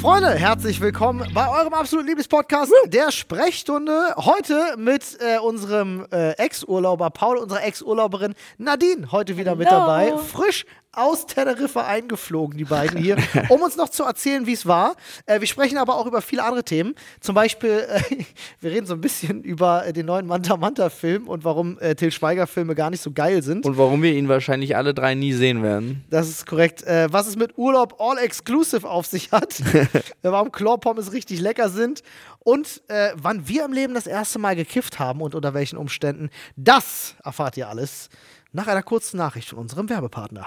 Freunde, herzlich willkommen bei eurem absoluten Lieblingspodcast, der Sprechstunde. Heute mit äh, unserem äh, Ex-Urlauber Paul, unserer Ex-Urlauberin Nadine, heute wieder mit Hallo. dabei. Frisch aus Teneriffa eingeflogen, die beiden hier, um uns noch zu erzählen, wie es war. Äh, wir sprechen aber auch über viele andere Themen. Zum Beispiel, äh, wir reden so ein bisschen über äh, den neuen Manta Manta-Film und warum äh, Till Schweiger-Filme gar nicht so geil sind. Und warum wir ihn wahrscheinlich alle drei nie sehen werden. Das ist korrekt. Äh, was es mit Urlaub All-Exclusive auf sich hat, äh, warum Chlorpommes richtig lecker sind und wann wir im Leben das erste Mal gekifft haben und unter welchen Umständen, das erfahrt ihr alles nach einer kurzen Nachricht von unserem Werbepartner.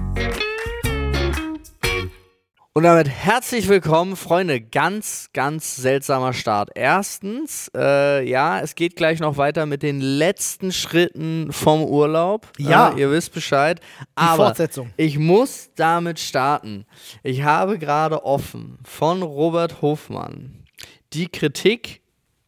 Und damit herzlich willkommen, Freunde. Ganz, ganz seltsamer Start. Erstens, äh, ja, es geht gleich noch weiter mit den letzten Schritten vom Urlaub. Ja. Äh, ihr wisst Bescheid. Aber Fortsetzung. ich muss damit starten. Ich habe gerade offen von Robert Hofmann die Kritik,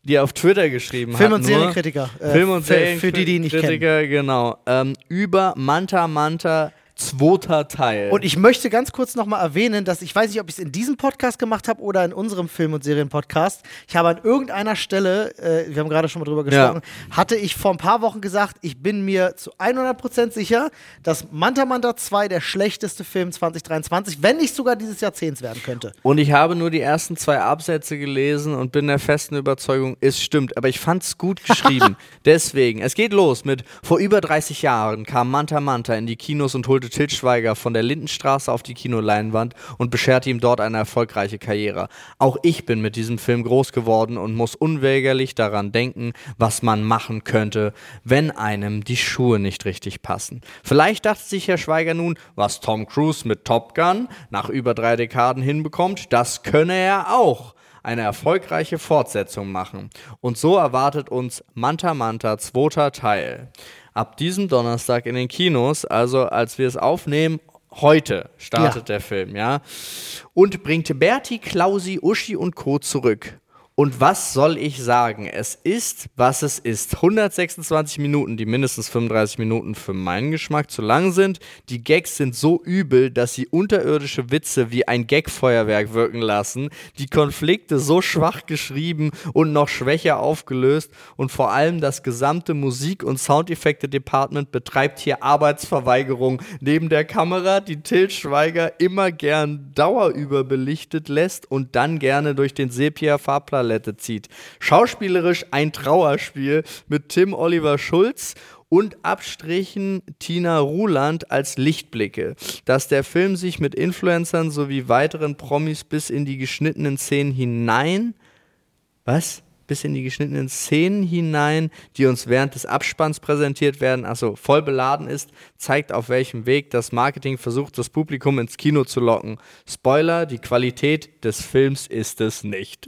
die er auf Twitter geschrieben Film- hat. und nur- Serienkritiker. Äh, Film- und für- für die, die ihn nicht kennen. Serienkritiker, genau. Ähm, über Manta Manta, zweiter Teil. Und ich möchte ganz kurz nochmal erwähnen, dass ich weiß nicht, ob ich es in diesem Podcast gemacht habe oder in unserem Film- und Serienpodcast. Ich habe an irgendeiner Stelle, äh, wir haben gerade schon mal drüber gesprochen, hatte ich vor ein paar Wochen gesagt, ich bin mir zu 100% sicher, dass Manta Manta 2 der schlechteste Film 2023, wenn nicht sogar dieses Jahrzehnts werden könnte. Und ich habe nur die ersten zwei Absätze gelesen und bin der festen Überzeugung, es stimmt. Aber ich fand es gut geschrieben. Deswegen, es geht los mit, vor über 30 Jahren kam Manta Manta in die Kinos und holte Til von der Lindenstraße auf die Kinoleinwand und bescherte ihm dort eine erfolgreiche Karriere. Auch ich bin mit diesem Film groß geworden und muss unweigerlich daran denken, was man machen könnte, wenn einem die Schuhe nicht richtig passen. Vielleicht dachte sich Herr Schweiger nun, was Tom Cruise mit Top Gun nach über drei Dekaden hinbekommt, das könne er auch eine erfolgreiche Fortsetzung machen. Und so erwartet uns Manta Manta zweiter Teil. Ab diesem Donnerstag in den Kinos, also als wir es aufnehmen, heute startet der Film, ja. Und bringt Berti, Klausi, Uschi und Co. zurück. Und was soll ich sagen? Es ist, was es ist. 126 Minuten, die mindestens 35 Minuten für meinen Geschmack zu lang sind. Die Gags sind so übel, dass sie unterirdische Witze wie ein Gagfeuerwerk wirken lassen. Die Konflikte so schwach geschrieben und noch schwächer aufgelöst. Und vor allem das gesamte Musik- und Soundeffekte-Department betreibt hier Arbeitsverweigerung neben der Kamera, die Til Schweiger immer gern dauerüberbelichtet lässt und dann gerne durch den Sepia-Farbpalette zieht. Schauspielerisch ein Trauerspiel mit Tim Oliver Schulz und Abstrichen Tina Ruland als Lichtblicke. Dass der Film sich mit Influencern sowie weiteren Promis bis in die geschnittenen Szenen hinein was? Bis in die geschnittenen Szenen hinein, die uns während des Abspanns präsentiert werden, also voll beladen ist, zeigt auf welchem Weg das Marketing versucht, das Publikum ins Kino zu locken. Spoiler, die Qualität des Films ist es nicht.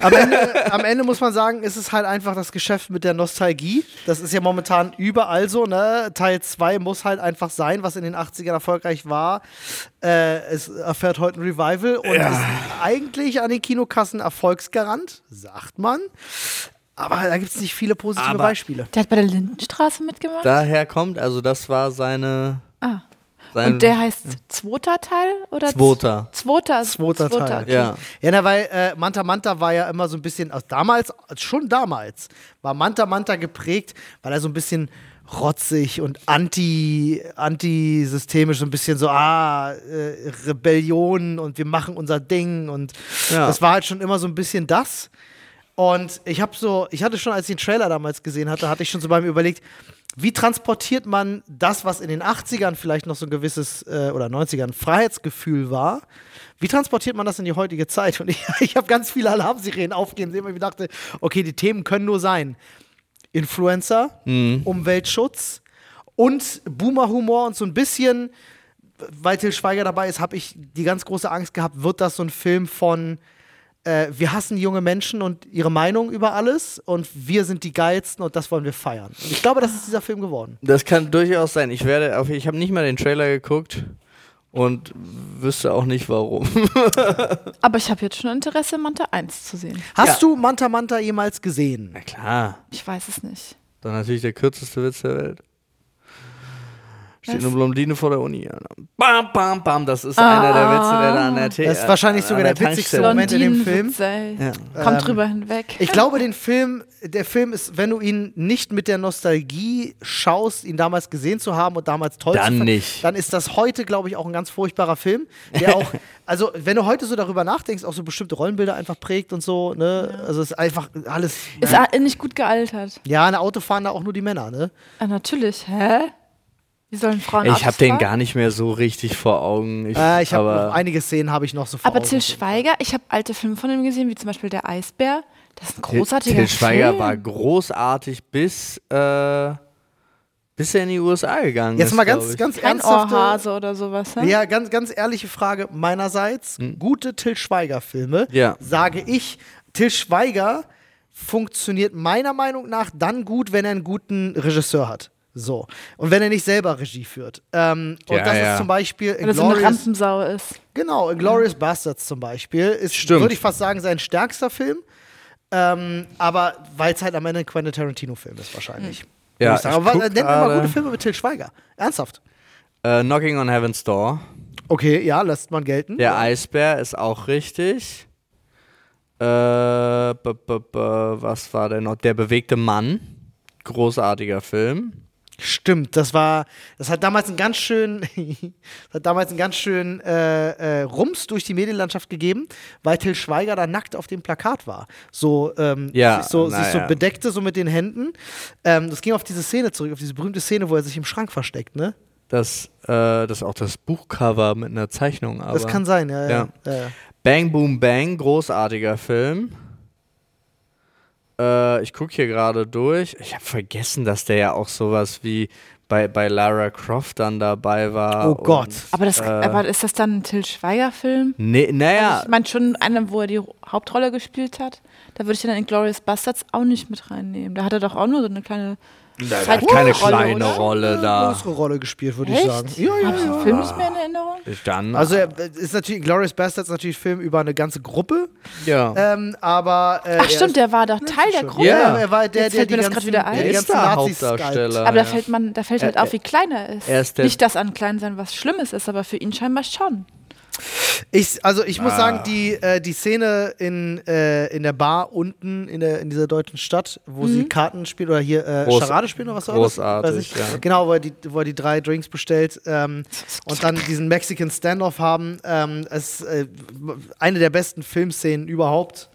Am Ende, am Ende muss man sagen, ist es halt einfach das Geschäft mit der Nostalgie. Das ist ja momentan überall so, ne? Teil 2 muss halt einfach sein, was in den 80ern erfolgreich war. Äh, es erfährt heute ein Revival und ist eigentlich an den Kinokassen Erfolgsgarant, sagt man. Aber da gibt es nicht viele positive Aber- Beispiele. Der hat bei der Lindenstraße mitgemacht. Daher kommt, also das war seine. ah. sein Und der heißt zweiter Teil oder? Zweiter. Zweiter. Zweiter Teil. okay. Ja. Ja, na, weil äh, Manta Manta war ja immer so ein bisschen, also damals, schon damals, war Manta Manta geprägt, weil er so ein bisschen rotzig und anti, antisystemisch, so ein bisschen so, ah, äh, Rebellion und wir machen unser Ding und Ja. das war halt schon immer so ein bisschen das. Und ich habe so, ich hatte schon, als ich den Trailer damals gesehen hatte, hatte ich schon so bei mir überlegt, wie transportiert man das, was in den 80ern vielleicht noch so ein gewisses äh, oder 90ern Freiheitsgefühl war, wie transportiert man das in die heutige Zeit? Und ich, ich habe ganz viele Alarmsirenen aufgehen sehen, weil ich dachte, okay, die Themen können nur sein: Influencer, Umweltschutz und Boomer-Humor und so ein bisschen, weil Till Schweiger dabei ist, habe ich die ganz große Angst gehabt, wird das so ein Film von äh, wir hassen junge Menschen und ihre Meinung über alles und wir sind die geilsten und das wollen wir feiern. Und ich glaube, das ist dieser Film geworden. Das kann durchaus sein. Ich werde auf, ich habe nicht mal den Trailer geguckt und wüsste auch nicht warum. Aber ich habe jetzt schon Interesse, Manta 1 zu sehen. Hast Ja. du Manta Manta jemals gesehen? Na klar. Ich weiß es nicht. Dann natürlich der kürzeste Witz der Welt. Steht eine Blondine vor der Uni. Ja. Bam, bam, bam. Das ist einer der Witze, der da an der T Das ist wahrscheinlich sogar der der witzigste Moment in dem Film. Ja. Kommt Ähm, drüber hinweg. Ich glaube, den Film, der Film ist, wenn du ihn nicht mit der Nostalgie schaust, ihn damals gesehen zu haben und damals toll Dann zu finden, nicht. dann ist das heute, glaube ich, auch ein ganz furchtbarer Film, der auch, also wenn du heute so darüber nachdenkst, auch so bestimmte Rollenbilder einfach prägt und so, ne, also es ist einfach alles, Ist a- nicht gut gealtert. ja, eine Auto fahren da auch nur die Männer, ne? Ah, natürlich. Hä? Wie sollen Frauen Ich habe den gar nicht mehr so richtig vor Augen. Ich, Äh, ich habe einige Szenen habe ich noch so vor Aber Augen. Till Schweiger, ich habe alte Filme von ihm gesehen, wie zum Beispiel Der Eisbär. Das ist ein großartiger Till Schweiger Film. war großartig bis, äh, bis er in die USA gegangen Jetzt ist. mal glaub ganz, ich. ganz Kein ernsthafte, Ohrhase oder sowas. Ne? Ja, ganz, ganz ehrliche Frage meinerseits. Gute Till Schweiger-Filme, Ja. sage ich. Till Schweiger funktioniert meiner Meinung nach dann gut, wenn er einen guten Regisseur hat. So. Und wenn er nicht selber Regie führt. Ähm, und Ja, das ja. ist zum Beispiel Weil er so eine Rampensau ist. genau, Glorious Bastards zum Beispiel, ist, Stimmt. würde ich fast sagen, sein stärkster Film. Ähm, aber weil es halt am Ende ein Quentin Tarantino-Film ist, wahrscheinlich. Würde Ja, ich sagen. ich Aber guck nennt mir mal gute Filme mit Till Schweiger. Ernsthaft. Äh, Knocking on Heaven's Door. Okay, ja, lässt man gelten. Der Eisbär ist auch richtig. Äh, b -b -b was war denn noch? Der bewegte Mann. Großartiger Film. Stimmt, das war, das hat damals einen ganz schön, das hat damals einen ganz schön äh, äh, Rums durch die Medienlandschaft gegeben, weil Till Schweiger da nackt auf dem Plakat war. So, ähm, Ja, sich, so, sich so ja. bedeckte, so mit den Händen. Ähm, das ging auf diese Szene zurück, auf diese berühmte Szene, wo er sich im Schrank versteckt, ne? Das, äh, das ist auch das Buchcover mit einer Zeichnung. Aber Das kann sein. Ja. ja. ja. Bang Boom Bang, großartiger Film. Äh, ich gucke hier gerade durch. Ich habe vergessen, dass der ja auch sowas wie bei, bei Lara Croft dann dabei war. Oh Gott. und, Aber, das, äh, aber ist das dann ein Till Schweiger-Film? Nee, naja, Also ich meine schon einer, wo er die Hauptrolle gespielt hat. Da würde ich dann in Glorious Bastards auch nicht mit reinnehmen. Da hat er doch auch nur so eine kleine der hat keine Rolle, kleine oder? Rolle Eine da. größere Rolle gespielt, würde ich sagen. Ja, ja, ja. den Film nicht mehr in Erinnerung? Dann, Also ist natürlich, Glorious Bastards ist natürlich ein Film über eine ganze Gruppe, ja. ähm, aber äh, Ach stimmt, ist- der war doch Teil der. Gruppe. Ja, er war der, Jetzt der fällt mir das ganzen, grad wieder ein. der Er ist der Nazis Hauptdarsteller. Aber da fällt, man, da fällt Er- halt auf, wie klein er ist. er ist der- nicht, dass an klein sein was Schlimmes ist, aber für ihn scheinbar schon. Ich, also ich muss Ah. sagen, die, äh, die Szene in, äh, in der Bar unten in, der, in dieser deutschen Stadt, wo sie Karten spielt oder hier äh, Groß- Charade spielen oder was großartig, das? Weiß ich. ja. Genau, wo er, die, wo er die drei Drinks bestellt ähm, und dann diesen Mexican Standoff haben. Ähm, es äh, eine der besten Filmszenen überhaupt.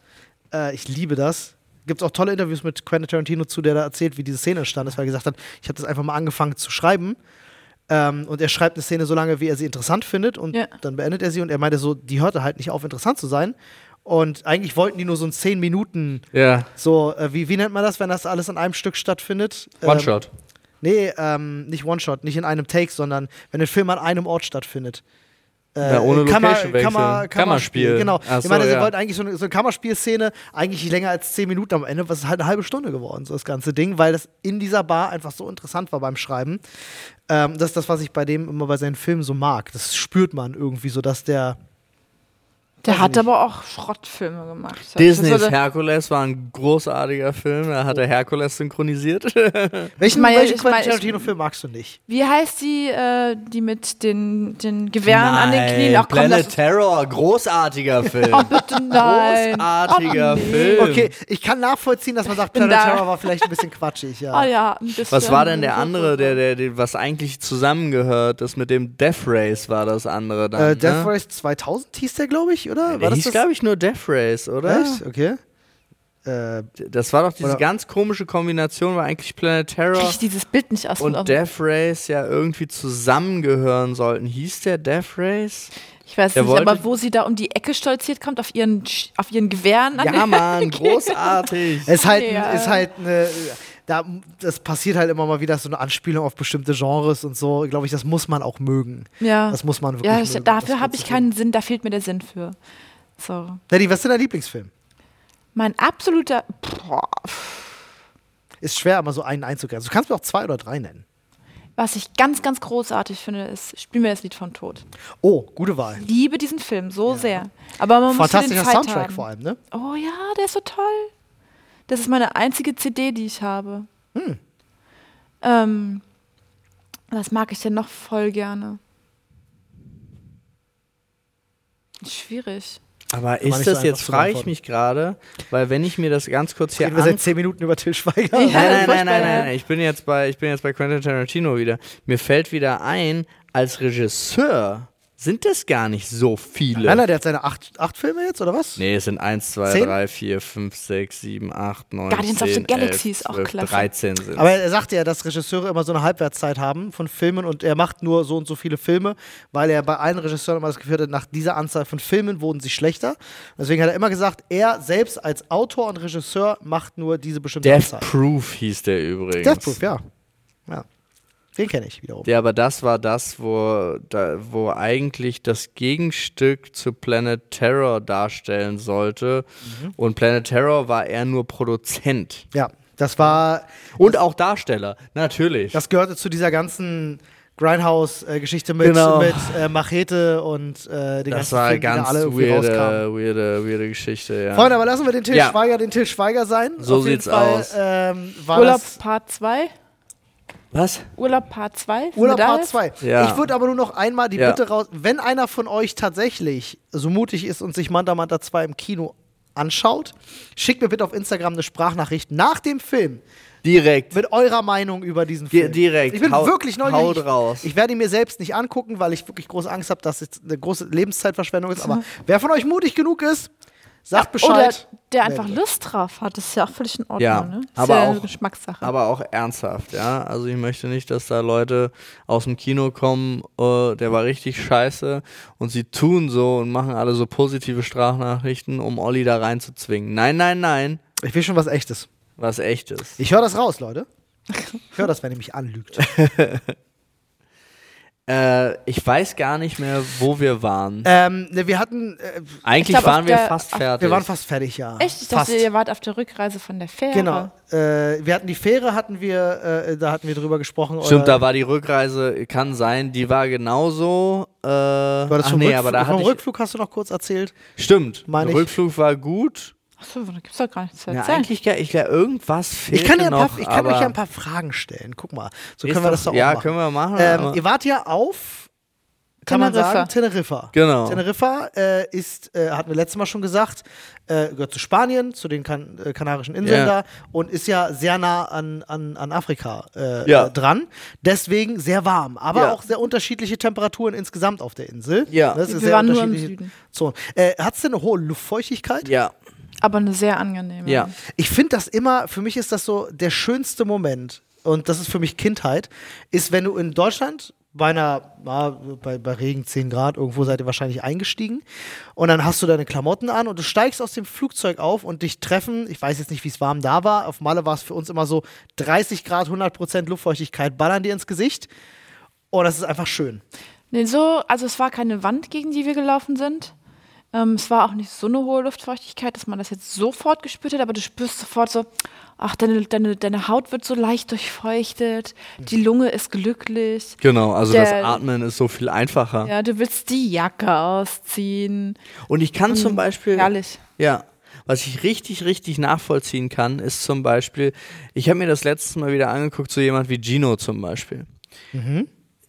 Äh, ich liebe das. Gibt es auch tolle Interviews mit Quentin Tarantino zu, der da erzählt, wie diese Szene entstanden ist, weil er gesagt hat, ich habe das einfach mal angefangen zu schreiben. Ähm, und er schreibt eine Szene so lange, wie er sie interessant findet und Ja. dann beendet er sie und er meinte so, die hörte halt nicht auf, interessant zu sein. Und eigentlich wollten die nur so ein 10 Minuten, ja. so, äh, wie, wie nennt man das, wenn das alles an einem Stück stattfindet? Ähm, One-Shot. Nee, ähm, nicht One-Shot, nicht in einem Take, sondern wenn ein Film an einem Ort stattfindet. Äh, Ja, ohne Kammer-. Kammer, Kammerspiel. Genau. Ach ich so, meine, sie ja. wollten eigentlich so eine, so eine Kammerspielszene, eigentlich nicht länger als 10 Minuten am Ende, was ist halt eine halbe Stunde geworden, so das ganze Ding, weil das in dieser Bar einfach so interessant war beim Schreiben. Ähm, das ist das, was ich bei dem immer bei seinen Filmen so mag. Das spürt man irgendwie so, dass der Der hat ich nicht. aber auch Schrottfilme gemacht. Disneys war der- Herkules war ein großartiger Film. Da hat er Herkules synchronisiert. Welchen, meine, welchen ich Quentin Tarantino-Film magst du nicht? Wie heißt die, äh, die mit den, den Gewehren an den Knien? Ach komm, Planet Terror, großartiger Film. oh, bitte nein. Großartiger oh, nee. Film. Okay, ich kann nachvollziehen, dass man sagt, Planet da. Terror war vielleicht ein bisschen quatschig, ja. Oh ja, ein bisschen. Was war denn der andere, der, der, der, was eigentlich zusammengehört? Das mit dem Death Race war das andere dann. Äh, Death ne? Race 2000 hieß der, glaube ich, oder? Der hieß, glaube ich, nur Death Race, oder? Echt? Okay. Äh, Das war doch diese Oder- ganz komische Kombination, war eigentlich Planet Terror Krieg ich dieses Bild nicht aus und Death Race ja irgendwie zusammengehören sollten. Hieß der Death Race? Ich weiß Der nicht, aber wo sie da um die Ecke stolziert kommt, auf ihren, auf ihren Gewehren Ja, Mann, großartig. es ist halt, Ja. ist halt eine. Da, das passiert halt immer mal wieder so eine Anspielung auf bestimmte Genres und so. Glaube ich, das muss man auch mögen. Ja. Das muss man wirklich ja, ich, mögen. dafür habe ich keinen Sinn, da fehlt mir der Sinn für. So. Daddy, was ist denn dein Lieblingsfilm? Mein absoluter. Boah, Ist schwer, immer so einen einzugrenzen. Du kannst mir auch zwei oder drei nennen. was ich ganz, ganz großartig finde, ist Spiel mir das Lied von Tod. Oh, gute Wahl. Ich liebe diesen Film so sehr. Aber man muss den Zeit Soundtrack haben. vor allem, ne? Oh ja, der ist so toll. Das ist meine einzige CD, die ich habe. Hm. Ähm, was mag ich denn noch voll gerne? Schwierig. Aber ist das einfach jetzt, frage ich mich gerade, weil wenn ich mir das ganz kurz hier Reden wir seit zehn Minuten über Till Schweiger. Ja. Nein, nein, nein, nein, nein. Ich bin jetzt bei, ich bin jetzt bei Quentin Tarantino wieder. Mir fällt wieder ein, als Regisseur sind das gar nicht so viele. Nein, nein, der hat seine acht, acht Filme jetzt, oder was? Nee, es sind 1, 2, Zehn? 3, 4, 5, 6, 7, 8, 9, Guardians of 10, the Galaxy 11, ist auch 12, klasse. 13 sind Aber er sagt ja, dass Regisseure immer so eine Halbwertszeit haben von Filmen und er macht nur so und so viele Filme, weil er bei allen Regisseuren immer das Gefühl hat, nach dieser Anzahl von Filmen wurden sie schlechter. Deswegen hat er immer gesagt, er selbst als Autor und Regisseur macht nur diese bestimmte Death Anzahl. Proof hieß der übrigens. Death Proof, ja. ja. Den kenne ich wiederum. Ja, aber das war das, wo, da, wo eigentlich das Gegenstück zu Planet Terror darstellen sollte. Mhm. Und Planet Terror war eher nur Produzent. Ja, das war, Und auch Darsteller, natürlich. das gehörte zu dieser ganzen Grindhouse-Geschichte mit, Genau. mit äh, Machete und äh, den das ganzen war da ganz alle weirde, weirde, weirde Geschichte, ja. Freunde, aber lassen wir den Till Ja. Schweiger den Till Schweiger sein. So Auf jeden sieht's Fall, aus. Ähm, war Urlaub das Part 2? Was? Urlaub Part 2? Urlaub Part 2. Ja. Ich würde aber nur noch einmal die Ja. Bitte raus, wenn einer von euch tatsächlich so mutig ist und sich Manta Manta 2 im Kino anschaut, schickt mir bitte auf Instagram eine Sprachnachricht nach dem Film Direkt. mit eurer Meinung über diesen Di- Film. direkt. Ich bin Hau- wirklich neugierig. haut raus. Ich werde ihn mir selbst nicht angucken, weil ich wirklich große Angst habe, dass es eine große Lebenszeitverschwendung ist. Aber wer von euch mutig genug ist, sagt Oder Bescheid. der einfach euch. Lust drauf hat, das ist ja auch völlig in Ordnung. Ja, ne? Ist aber ja auch- eine Geschmackssache. Aber auch ernsthaft, ja. Also ich möchte nicht, dass da Leute aus dem Kino kommen, äh, der war richtig scheiße und sie tun so und machen alle so positive Sprachnachrichten, um Olli da reinzuzwingen. Nein, nein, nein, Ich will schon was Echtes. was echtes. Ich höre das raus, Leute. Ich höre das, wenn ihr mich anlügt. Äh, ich weiß gar nicht mehr, wo wir waren. ähm, ne, wir hatten, äh, Eigentlich glaub, waren wir der- fast fertig. wir waren fast fertig, ja. Echt? Ich fast. dachte, ihr wart auf der Rückreise von der Fähre. Genau. Äh, wir hatten die Fähre, hatten wir, äh, da hatten wir drüber gesprochen. Stimmt, oder- da war die Rückreise, kann sein, die war genauso. Äh, war das ach vom, nee, Rückflug, aber da vom Rückflug hast du noch kurz erzählt. Stimmt, Meine der ich. Rückflug war gut. Achso, da gibt's doch gar nichts zu Ja, erzählen. eigentlich, gar- ich glaube, irgendwas fehlt Ich kann, ja ein noch. paar, ich kann euch ja ein paar Fragen stellen. Guck mal, so können wir das doch Ja, auch machen. können wir machen. Ähm, ihr wart ja auf, kann man Teneriffa. sagen, Teneriffa. Genau. Teneriffa äh, ist, äh, hatten wir letztes Mal schon gesagt, äh, gehört zu Spanien, zu den kan äh, Kanarischen Inseln Ja. da und ist ja sehr nah an, an, an Afrika äh, Ja. äh, dran. Deswegen sehr warm, aber Ja. auch sehr unterschiedliche Temperaturen insgesamt auf der Insel. Ja. Das ist Wir sehr waren nur im unterschiedliche Süden. Zonen. Äh, Hat es denn eine hohe Luftfeuchtigkeit? ja, Aber eine sehr angenehme. ja. Ich finde das immer, für mich ist das so der schönste Moment, und das ist für mich Kindheit, ist, wenn du in Deutschland bei einer, bei, bei Regen 10 Grad, irgendwo seid ihr wahrscheinlich eingestiegen, und dann hast du deine Klamotten an und du steigst aus dem Flugzeug auf und dich treffen, ich weiß jetzt nicht, wie es warm da war, auf Malle war es für uns immer so 30 Grad, 100% Luftfeuchtigkeit, ballern dir ins Gesicht. Oh, das ist einfach schön. Nee, so, also es war keine Wand, gegen die wir gelaufen sind. Ähm, es war auch nicht so eine hohe Luftfeuchtigkeit, dass man das jetzt sofort gespürt hat, aber du spürst sofort so, ach, deine, deine, deine Haut wird so leicht durchfeuchtet, die Lunge ist glücklich. Genau, also Der- das Atmen ist so viel einfacher. Ja, du willst die Jacke ausziehen. Und ich kann zum Beispiel. Herrlich. Ja. Was ich richtig, richtig nachvollziehen kann, ist zum Beispiel, ich habe mir das letztes Mal wieder angeguckt, so jemand wie Gino zum Beispiel.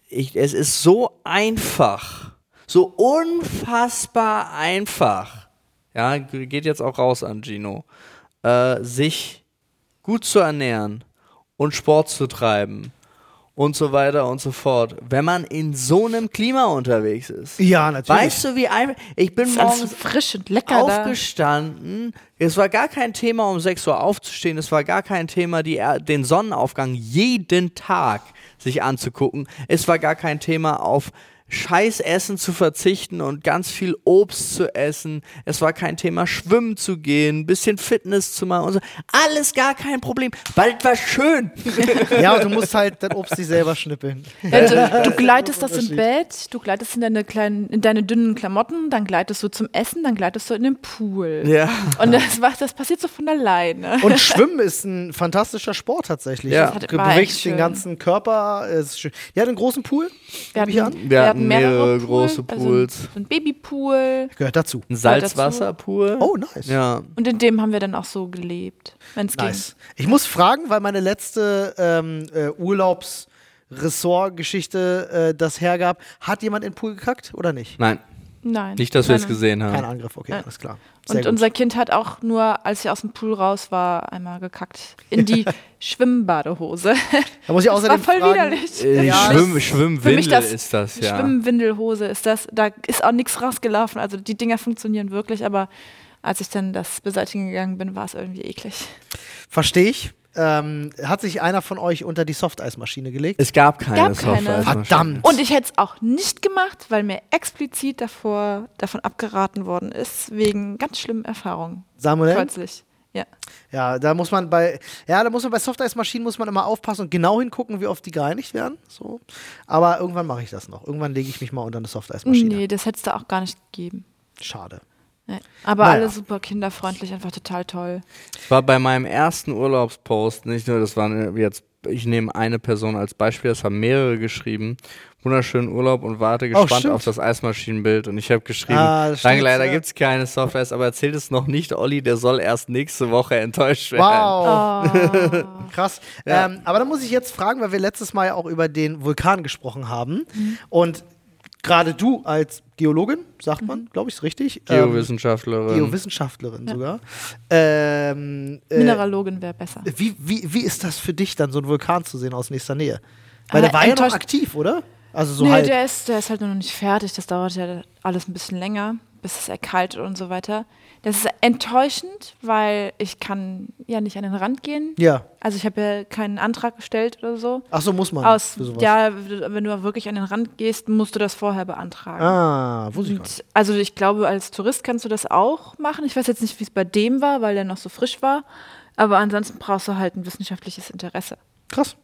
Ich, es ist so einfach, so unfassbar einfach, ja, geht jetzt auch raus an Gino, äh, sich gut zu ernähren und Sport zu treiben und so weiter und so fort, wenn man in so einem Klima unterwegs ist. Ja, natürlich. Weißt du, wie einfach. Ich bin morgens frisch und lecker da. aufgestanden. Es war gar kein Thema, um 6 Uhr aufzustehen. Es war gar kein Thema, die, den Sonnenaufgang jeden Tag sich anzugucken. Es war gar kein Thema, auf Scheißessen zu verzichten und ganz viel Obst zu essen. Es war kein Thema, schwimmen zu gehen, ein bisschen Fitness zu machen und so. Alles gar kein Problem, es war schön. Ja, und du musst halt das Obst sich selber schnippeln. Ja, du, du gleitest das im. Bett, du gleitest in deine kleinen, in deine dünnen Klamotten, dann gleitest du zum Essen, dann gleitest du in den Pool. Ja. Und das, war, das passiert so von alleine. Und Schwimmen ist ein fantastischer Sport tatsächlich. Ja. Du bewegst den ganzen Körper. Ist schön. Ja, einen großen Pool. Wir hatten, an. Wir hatten mehrere Pool, große also Pools. so ein Babypool. Gehört dazu. Ein Salzwasserpool. Oh, nice. Ja. Und in dem haben wir dann auch so gelebt, wenn es Nice. Ich muss fragen, weil meine letzte ähm, äh, Urlaubs-Ressort-Geschichte äh, das hergab. Hat jemand in den Pool gekackt oder nicht? Nein, ging. Nein. nicht, dass wir es gesehen haben. Kein Angriff, okay, Nein. alles klar. Sehr Und gut. unser Kind hat auch nur, als sie aus dem Pool raus war, einmal gekackt. In die Schwimmbadehose. da muss ich Das außerdem war voll fragen, widerlich. Äh, Ja, Schwimm, Schwimmwindel das ist das, ja. Schwimmwindelhose ist das. Da ist auch nichts rausgelaufen. Also die Dinger funktionieren wirklich, aber als ich dann das beseitigen gegangen bin, war es irgendwie eklig. Verstehe ich. Ähm, hat sich einer von euch unter die Softeismaschine gelegt? Es gab keine Gab keine. Verdammt. Und ich hätte es auch nicht gemacht, weil mir explizit davor, davon abgeraten worden ist, wegen ganz schlimmen Erfahrungen. Samuel? Plötzlich. Ja. Ja, da muss man bei, ja, da muss man bei Softeismaschinen muss man immer aufpassen und genau hingucken, wie oft die gereinigt werden. So. Aber irgendwann mache ich das noch. Irgendwann lege ich mich mal unter eine Softeismaschine. Nee, das hätte es da auch gar nicht gegeben. Schade. Nee. Aber Naja. alle super kinderfreundlich, einfach total toll. Es war bei meinem ersten Urlaubspost, nicht nur, das waren jetzt, ich nehme eine Person als Beispiel, das haben mehrere geschrieben. Wunderschönen Urlaub und warte gespannt Oh, auf das Eismaschinenbild. Und ich habe geschrieben, Ah, danke, leider ja. gibt es keine Software, aber erzählt es noch nicht, Olli, der soll erst nächste Woche enttäuscht werden. Wow. Oh. Krass. Ja. Ähm, aber da muss ich jetzt fragen, weil wir letztes Mal ja auch über den Vulkan gesprochen haben. Mhm. Und gerade du als Geologin, sagt man, glaube ich, ist richtig. Ähm, Geowissenschaftlerin. Geowissenschaftlerin sogar. Ähm, äh, Mineralogin wäre besser. wie, wie, wie ist das für dich, dann so einen Vulkan zu sehen aus nächster Nähe? Weil Ah, der war ja noch aktiv, oder? Also so nee, halt. der ist, der ist halt noch nicht fertig. Das dauert ja alles ein bisschen länger, bis es erkaltet und so weiter. Das ist enttäuschend, weil ich kann ja nicht an den Rand gehen. Ja. Also ich habe ja keinen Antrag gestellt oder so. Ach so, muss man. Aus, ja, wenn du wirklich an den Rand gehst, musst du das vorher beantragen. Ah, wusste ich. Und also ich glaube, als Tourist kannst du das auch machen. Ich weiß jetzt nicht, wie es bei dem war, weil der noch so frisch war. Aber ansonsten brauchst du halt ein wissenschaftliches Interesse. Krass.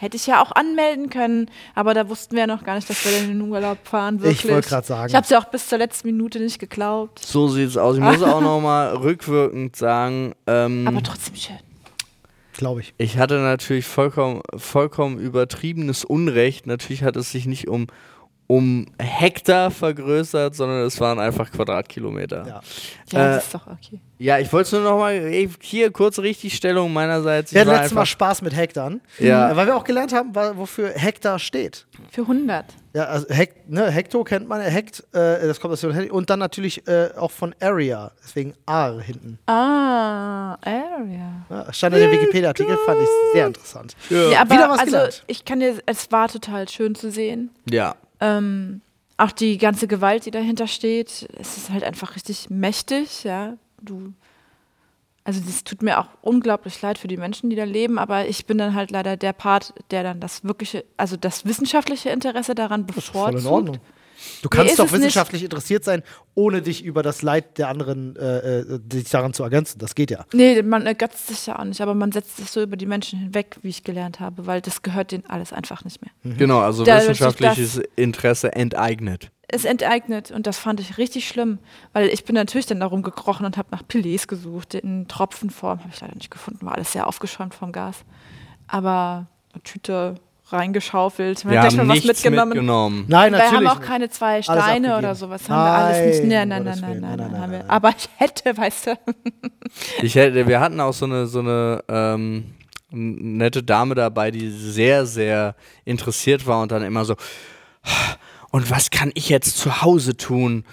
Hätte ich ja auch anmelden können, aber da wussten wir ja noch gar nicht, dass wir in den Urlaub fahren. Wirklich. Ich wollte gerade sagen. Ich habe es ja auch bis zur letzten Minute nicht geglaubt. So sieht's aus. Ich muss auch noch mal rückwirkend sagen, ähm, Aber trotzdem schön. Glaube ich. Ich hatte natürlich vollkommen, vollkommen übertriebenes Unrecht. Natürlich hat es sich nicht um, um Hektar vergrößert, sondern es waren einfach Quadratkilometer. Ja. Ja, Äh, das ist doch okay. Ja, ich wollte nur noch mal hier kurze Richtigstellung meinerseits. Wir hatten war letztes Mal Spaß mit Hektar. Ja. Äh, Weil wir auch gelernt haben, wofür Hektar steht. Für 100. Ja, also Hekt, ne, Hekto kennt man, Hekt, äh, das kommt aus dem und dann natürlich äh, auch von Area, deswegen A hinten. Ah, Area. Ja, stand in dem Wikipedia-Artikel, fand ich sehr interessant. Ja, aber Wieder was also gelernt. ich kann dir, es war total schön zu sehen. Ja. Ähm, auch die ganze Gewalt, die dahinter steht, es ist halt einfach richtig mächtig, ja. Du, also das tut mir auch unglaublich leid für die Menschen, die da leben, aber ich bin dann halt leider der Part, der dann das wirkliche, also das wissenschaftliche Interesse daran Das ist voll bevorzugt. in Ordnung. Du kannst doch es nicht. wissenschaftlich interessiert sein, ohne dich über das Leid der anderen, äh, äh, dich daran zu ergänzen. Das geht ja. Nee, man ergötzt sich ja auch nicht, aber man setzt sich so über die Menschen hinweg, wie ich gelernt habe, weil das gehört denen alles einfach nicht mehr. Genau, also Dadurch, wissenschaftliches Interesse enteignet. es enteignet und das fand ich richtig schlimm, weil ich bin natürlich dann darum gekrochen und habe nach Pilets gesucht, in Tropfenform, habe ich leider nicht gefunden, war alles sehr aufgeschäumt vom Gas. Aber eine Tüte reingeschaufelt, wir Wir haben mal was nichts mitgenommen. mitgenommen. Nein, wir natürlich. haben auch nicht. keine zwei Steine oder sowas, haben wir alles nicht. Nein, Nein, nein, nein, nein, Nein, nein, nein, nein, wir. nein. Aber ich hätte, weißt du. Ich hätte, wir hatten auch so eine, so eine ähm, nette Dame dabei, die sehr, sehr interessiert war und dann immer so, und was kann ich jetzt zu Hause tun?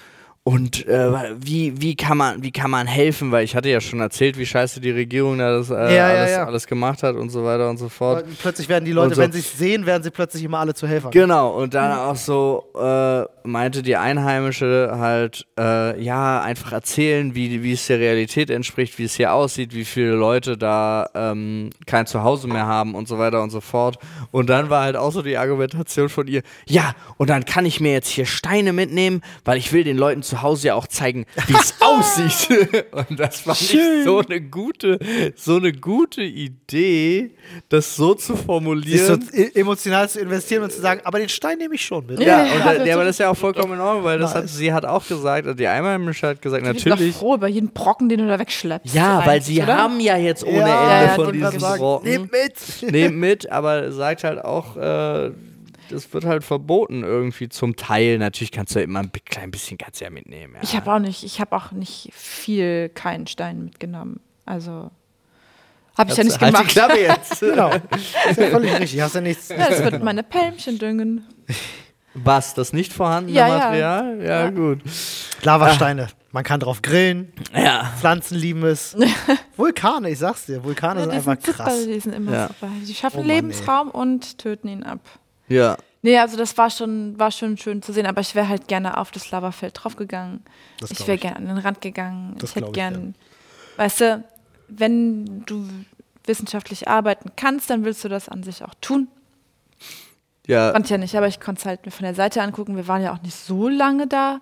Und äh, wie, wie, kann man, wie kann man helfen? Weil ich hatte ja schon erzählt, wie scheiße die Regierung da das äh, Ja, ja, alles, ja. alles gemacht hat und so weiter und so fort. Und plötzlich werden die Leute, so. wenn sie es sehen, werden sie plötzlich immer alle zu Helfern. Genau, und dann auch so äh, meinte die Einheimische halt, äh, ja, einfach erzählen, wie, wie es der Realität entspricht, wie es hier aussieht, wie viele Leute da ähm, kein Zuhause mehr haben und so weiter und so fort. Und dann war halt auch so die Argumentation von ihr, ja, und dann kann ich mir jetzt hier Steine mitnehmen, weil ich will den Leuten zu Hause ja auch zeigen, wie es aussieht. und das fand ich so eine gute, so eine gute Idee, das so zu Sich so formulieren. e- emotional zu investieren und zu sagen, aber den Stein nehme ich schon mit. Ja, Ja, und also da, ja, aber so- das ist ja auch vollkommen in Ordnung, weil das hat, sie hat auch gesagt, also die Einheimische hat gesagt, Ich bin doch natürlich. froh über jeden Brocken, den du da wegschleppst. Ja, weil sie oder? haben ja jetzt ohne Ja, Ende ja, von diesen Brocken. Nehmt mit. Nehmt mit, aber sagt halt auch, äh, das wird halt verboten irgendwie zum Teil. Natürlich kannst du ja immer ein klein bisschen kannst du ja mitnehmen. Ja. Ich habe auch nicht, ich habe auch nicht viel keinen Stein mitgenommen. Also habe ich ja nicht halt die gemacht. Klappe jetzt. Genau. Ist ja völlig richtig. Hast ja nichts. Ja, das wird meine Pälmchen düngen. Was, das nicht vorhandene Ja, ja. Material? Ja, Ja. gut. Lavasteine. Man kann drauf grillen. Ja. Pflanzen lieben es. Vulkane, ich sag's dir. Vulkane Ja, sind die einfach sind super, krass. die sind immer Ja. super. Die schaffen Oh Mann, Lebensraum und töten ihn ab. Ja. Nee, also das war schon, war schon schön zu sehen, aber ich wäre halt gerne auf das Lavafeld draufgegangen. Das Ich wäre gerne an den Rand gegangen. Das ich hätte ich, gern, weißt du, wenn du wissenschaftlich arbeiten kannst, dann willst du das an sich auch tun. Ja. Ich ja nicht, aber ich konnte es halt mir von der Seite angucken. Wir waren ja auch nicht so lange da,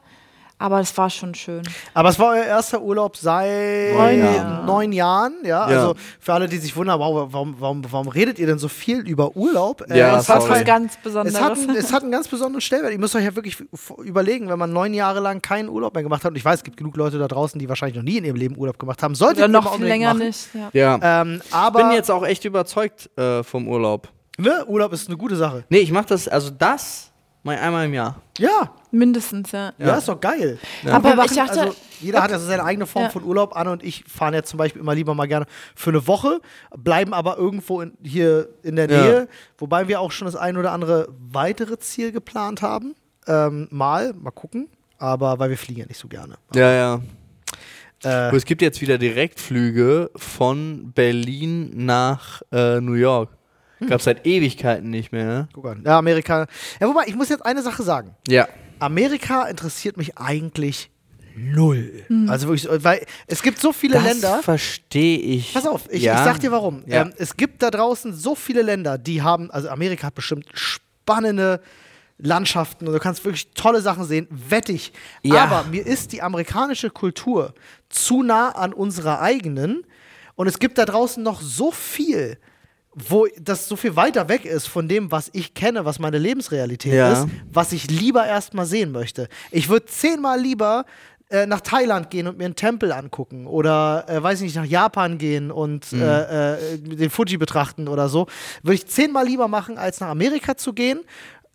aber es war schon schön. Aber es war euer erster Urlaub seit Neun neun, Jahren. Ja? Ja. Also für alle, die sich wundern, wow, warum, warum, warum redet ihr denn so viel über Urlaub? Äh, Ja, es Das war hat was ganz Es Besonderes. hat, einen, es hat einen ganz besonderen Stellenwert. Ihr müsst euch ja wirklich überlegen, wenn man neun Jahre lang keinen Urlaub mehr gemacht hat. Und ich weiß, es gibt genug Leute da draußen, die wahrscheinlich noch nie in ihrem Leben Urlaub gemacht haben. Solltet Oder noch viel länger machen. nicht. Ja. Ja. Ähm, Ich aber bin jetzt auch echt überzeugt äh, vom Urlaub. ne, Urlaub ist eine gute Sache. Nee, ich mach das, also das mal einmal im Jahr. Ja, Mindestens, ja. ja, ist doch geil. Ja. Aber machen, ich dachte- also, jeder hat ja so seine eigene Form Ja. von Urlaub. Anne und ich fahren jetzt zum Beispiel immer lieber mal gerne für eine Woche, bleiben aber irgendwo in, hier in der Ja. Nähe, wobei wir auch schon das ein oder andere weitere Ziel geplant haben. Ähm, mal, mal gucken. Aber weil wir fliegen ja nicht so gerne. Ja, ja. Äh, Aber es gibt jetzt wieder Direktflüge von Berlin nach äh, New York. Gab seit Ewigkeiten nicht mehr. Ne? guck an. Ja, Amerika. Ja, wobei, ich muss jetzt eine Sache sagen. Ja. Amerika interessiert mich eigentlich null. Also wirklich, so- weil es gibt so viele Das Länder. verstehe ich. Pass auf, ich, ja. ich sag dir warum. Ja. Ähm, es gibt da draußen so viele Länder, die haben, also Amerika hat bestimmt spannende Landschaften und du kannst wirklich tolle Sachen sehen, wettig. Ja. Aber mir ist die amerikanische Kultur zu nah an unserer eigenen und es gibt da draußen noch so viel, wo das so viel weiter weg ist von dem, was ich kenne, was meine Lebensrealität Ja. ist, was ich lieber erstmal sehen möchte. Ich würde zehnmal lieber äh, nach Thailand gehen und mir einen Tempel angucken oder, äh, weiß ich nicht, nach Japan gehen und Mhm. äh, äh, den Fuji betrachten oder so. Würde ich zehnmal lieber machen, als nach Amerika zu gehen.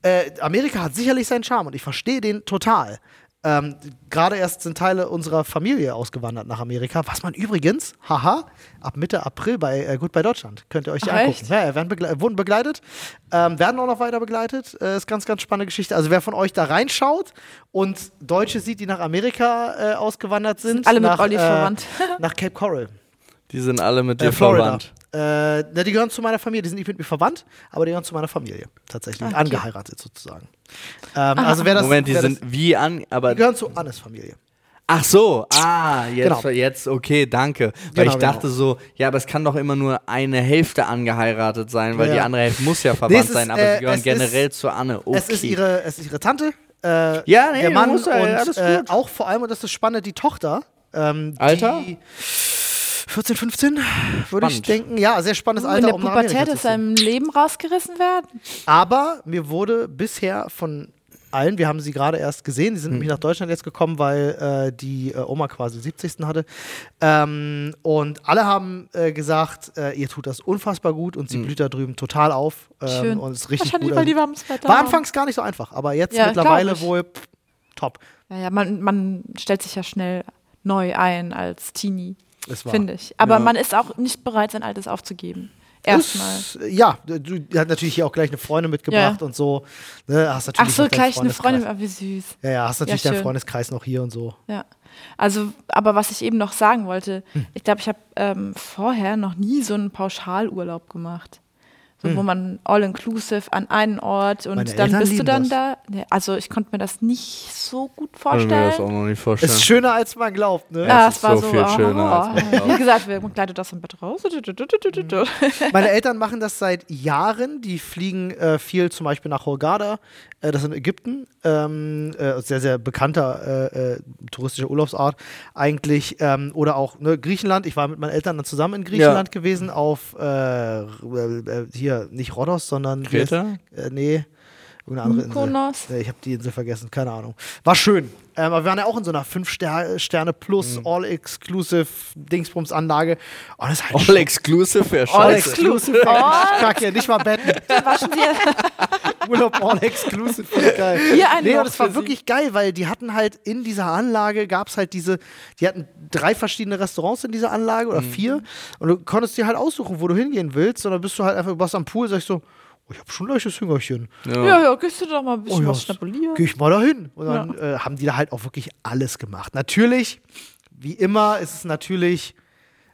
Äh, Amerika hat sicherlich seinen Charme und ich verstehe den total. Ähm, Gerade erst sind Teile unserer Familie ausgewandert nach Amerika, was man übrigens, haha, ab Mitte April bei äh, Gut bei Deutschland, könnt ihr euch die Ach, angucken. echt? Ja, ja, werden begle wurden begleitet, ähm, werden auch noch weiter begleitet. Äh, ist ganz, ganz spannende Geschichte. Also wer von euch da reinschaut und Deutsche sieht, die nach Amerika äh, ausgewandert sind, Alle mit nach, Olli äh, verwandt. nach Cape Coral, Die sind alle mit dir äh, Florida. verwandt. Äh, na, die gehören zu meiner Familie, die sind nicht mit mir verwandt, aber die gehören zu meiner Familie tatsächlich, Ah, okay. angeheiratet sozusagen. Ähm, also wer das, Moment, die wer sind das, wie an, aber die gehören zu Annes Familie. Ach so, ah, jetzt, Genau. jetzt, okay, danke. Weil Genau, ich dachte genau. so, ja, aber es kann doch immer nur eine Hälfte angeheiratet sein, weil Ja, die ja. andere Hälfte muss ja Nee, verwandt es ist, sein, aber äh, sie gehören generell ist- zu Anne. Okay. Es ist ihre, es ist ihre Tante, äh, Ja, nee, der Mann muss ja, und alles äh, auch vor allem, und das ist spannend, die Tochter. Ähm, Alter? Die 14, 15, würde ich denken. Ja, sehr spannendes In Alter, der um Pubertät aus seinem Leben rausgerissen werden? Aber mir wurde bisher von allen. Wir haben sie gerade erst gesehen. Die sind Hm. nämlich nach Deutschland jetzt gekommen, weil äh, die äh, Oma quasi 70. hatte. Ähm, und alle haben äh, gesagt, äh, ihr tut das unfassbar gut und sie Hm. blüht da drüben total auf. Ähm, Schön. Und ist richtig Wahrscheinlich, gut. weil die Also, warmes Wetter war haben. anfangs gar nicht so einfach, aber jetzt Ja, mittlerweile wohl pff, top. Ja, ja man, man stellt sich ja schnell neu ein als Teenie. Finde ich. Aber Ja. man ist auch nicht bereit, sein Altes aufzugeben. Erstmal. Ja, du hat natürlich hier auch gleich eine Freundin mitgebracht Ja. und so. Ne, hast Ach natürlich so, noch deinen gleich eine Freundin, aber wie süß. Ja, ja, hast natürlich Ja, deinen. Freundeskreis noch hier und so. Ja. Also, aber was ich eben noch sagen wollte, Hm. ich glaube, ich habe ähm, vorher noch nie so einen Pauschalurlaub gemacht. So, wo man all-inclusive an einen Ort und Hm. Meine dann Eltern bist du dann das. da. Nee, Also ich konnte mir das nicht so gut Kann ich mir das auch vorstellen. noch nicht vorstellen. Ist schöner, als man glaubt, ne? Ja. Ja, es es ist war so so, viel schöner, als oh, man glaubt. wie gesagt, wir kleidet das im Bett raus. Meine Eltern machen das seit Jahren. Die fliegen äh, viel zum Beispiel nach Hurghada, äh, das ist in Ägypten. Ähm, äh, sehr, sehr bekannter äh, äh, touristischer Urlaubsort eigentlich. Ähm, oder auch ne, Griechenland. Ich war mit meinen Eltern dann zusammen in Griechenland gewesen auf äh, äh, hier, nicht Rhodos, sondern Kreta? Äh, nee, irgendeine andere Insel. Mykonos? Nee, ich habe die Insel vergessen, keine Ahnung. War schön. Ähm, aber wir waren ja auch in so einer 5-Sterne plus All-Exclusive Dingsbums-Anlage. Oh, das ist halt All schon- exclusive wäre All scheiße. Exclusive. Ich kack hier nicht mal Betten. Waschen Sie Urlaub All Exclusive. Voll geil. hier ein Nee, Loch das war wirklich geil, weil die hatten halt in dieser Anlage gab es halt diese, die hatten drei verschiedene Restaurants in dieser Anlage oder vier und du konntest dir halt aussuchen, wo du hingehen willst und dann bist du halt einfach, du warst am Pool, sagst so, oh, ich habe schon ein leichtes Hüngerchen. Sie. Ja, ja, gehst du doch mal ein bisschen Oh ja, was schnabulieren. Geh ich mal dahin. Und dann äh, haben die da halt auch wirklich alles gemacht. Natürlich, wie immer, ist es natürlich,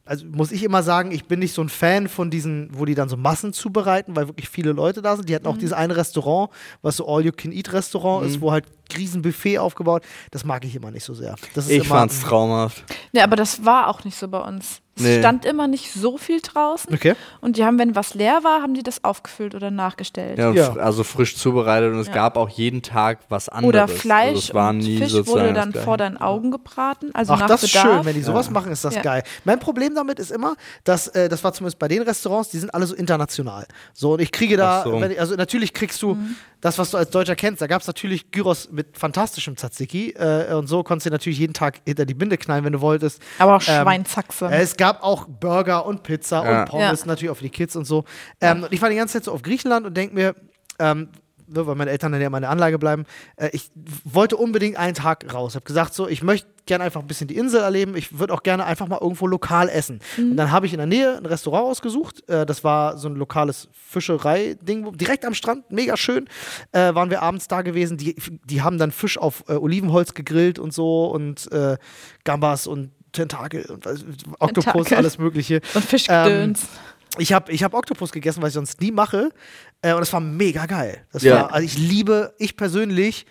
also muss ich immer sagen, ich bin nicht so ein Fan von diesen, wo die dann so Massen zubereiten, weil wirklich viele Leute da sind. Die hatten auch dieses eine Restaurant, was so All-You-Can-Eat-Restaurant ist, wo halt riesen Buffet aufgebaut. Das mag ich immer nicht so sehr. Das ist Ich immer, fand's traumhaft. Nee, aber das war auch nicht so bei uns. Es Nee. stand immer nicht so viel draußen. Okay. Und die haben, wenn was leer war, haben die das aufgefüllt oder nachgestellt. Ja, Ja. also frisch zubereitet und es Ja. gab auch jeden Tag was anderes. Oder Also Fleisch war und nie Fisch wurde dann vor deinen Augen gebraten. Also Ach, nach das ist schön, wenn die sowas machen, ist das Ja. geil. Mein Problem damit ist immer, dass äh, das war zumindest bei den Restaurants, die sind alle so international. So und ich kriege da, so. wenn ich, also natürlich kriegst du Mhm. das, was du als Deutscher kennst. Da gab es natürlich Gyros mit fantastischem Tzatziki äh, und so konntest du natürlich jeden Tag hinter die Binde knallen, wenn du wolltest. Aber auch Ähm, Schweinshaxe. Äh, Es gab auch Burger und Pizza Ja. und Pommes Ja. natürlich auch für die Kids und so. Ähm, und ich war die ganze Zeit so auf Griechenland und denke mir, ähm, ne, weil meine Eltern dann ja immer in der Anlage bleiben, äh, ich wollte unbedingt einen Tag raus. Ich habe gesagt, so, ich möchte gerne einfach ein bisschen die Insel erleben. Ich würde auch gerne einfach mal irgendwo lokal essen. Und dann habe ich in der Nähe ein Restaurant ausgesucht. Äh, das war so ein lokales Fischerei-Ding, direkt am Strand, mega schön. Äh, waren wir abends da gewesen. Die, die haben dann Fisch auf äh, Olivenholz gegrillt und so und äh, Gambas und Tentakel und Oktopus, Tentakel. alles Mögliche. und Fischgedöns. Ich habe ich hab Oktopus gegessen, was ich sonst nie mache. Äh, und es war mega geil. Das Ja. war, also ich liebe, ich persönlich,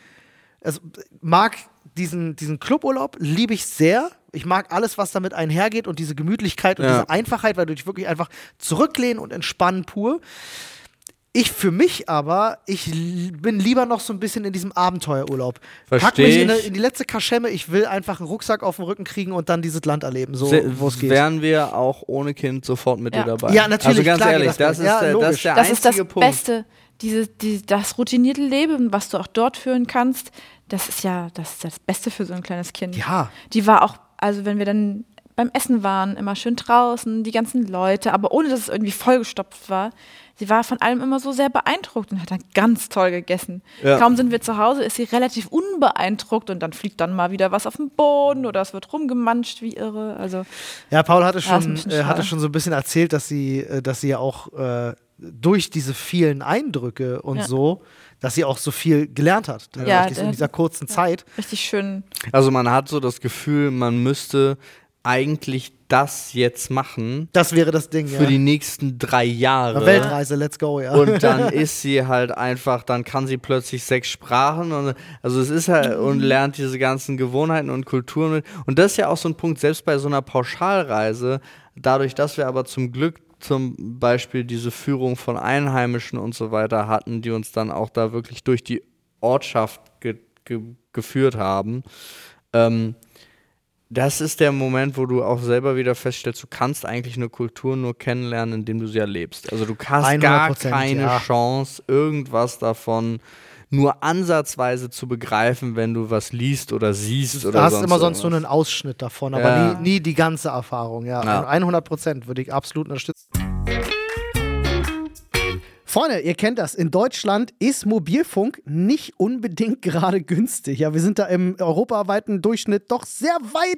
also mag diesen, diesen Cluburlaub, liebe ich sehr. Ich mag alles, was damit einhergeht und diese Gemütlichkeit und Ja. diese Einfachheit, weil du dich wirklich einfach zurücklehnen und entspannen pur. Ich für mich aber, ich bin lieber noch so ein bisschen in diesem Abenteuerurlaub. Pack Versteh mich in, eine, in die letzte Kaschemme, ich will einfach einen Rucksack auf den Rücken kriegen und dann dieses Land erleben, so wo es geht. Wären wir auch ohne Kind sofort mit Ja. dir dabei. Ja, natürlich, Also ganz klar ehrlich, das das, ist, Ja, der, das ist der das ist das einzige Punkt. Beste. Diese, die, das routinierte Leben, was du auch dort führen kannst, das ist ja das, ist das Beste für so ein kleines Kind. Ja. Die war auch, also wenn wir dann beim Essen waren, immer schön draußen, die ganzen Leute, aber ohne dass es irgendwie vollgestopft war. Sie war von allem immer so sehr beeindruckt und hat dann ganz toll gegessen. Ja. Kaum sind wir zu Hause, ist sie relativ unbeeindruckt und dann fliegt dann mal wieder was auf den Boden oder es wird rumgemanscht wie irre. Also Ja, Paul hatte Ja, schon, bisschen äh, hatte schon so ein bisschen erzählt, dass sie, äh, dass sie ja auch äh, durch diese vielen Eindrücke und Ja. so, dass sie auch so viel gelernt hat. Ja, in dieser kurzen Zeit. richtig schön. Also man hat so das Gefühl, man müsste eigentlich das jetzt machen Das wäre das Ding, für ja. die nächsten drei Jahre. Weltreise, let's go, ja. Und dann ist sie halt einfach, dann kann sie plötzlich sechs Sprachen und also es ist halt und lernt diese ganzen Gewohnheiten und Kulturen. mit. Und das ist ja auch so ein Punkt, selbst bei so einer Pauschalreise, dadurch, dass wir aber zum Glück zum Beispiel diese Führung von Einheimischen und so weiter hatten, die uns dann auch da wirklich durch die Ortschaft ge ge geführt haben. Ähm, das ist der Moment, wo du auch selber wieder feststellst, du kannst eigentlich eine Kultur nur kennenlernen, indem du sie erlebst. Also du hast gar 100%, keine ja. Chance, irgendwas davon nur ansatzweise zu begreifen, wenn du was liest oder siehst Du oder hast sonst immer sonst nur irgendwas. einen Ausschnitt davon, aber Ja. nie, nie die ganze Erfahrung. Ja, Ja. Und 100 Prozent würde ich absolut unterstützen. Freunde, ihr kennt das. In Deutschland ist Mobilfunk nicht unbedingt gerade günstig. Ja, wir sind da im europaweiten Durchschnitt doch sehr weit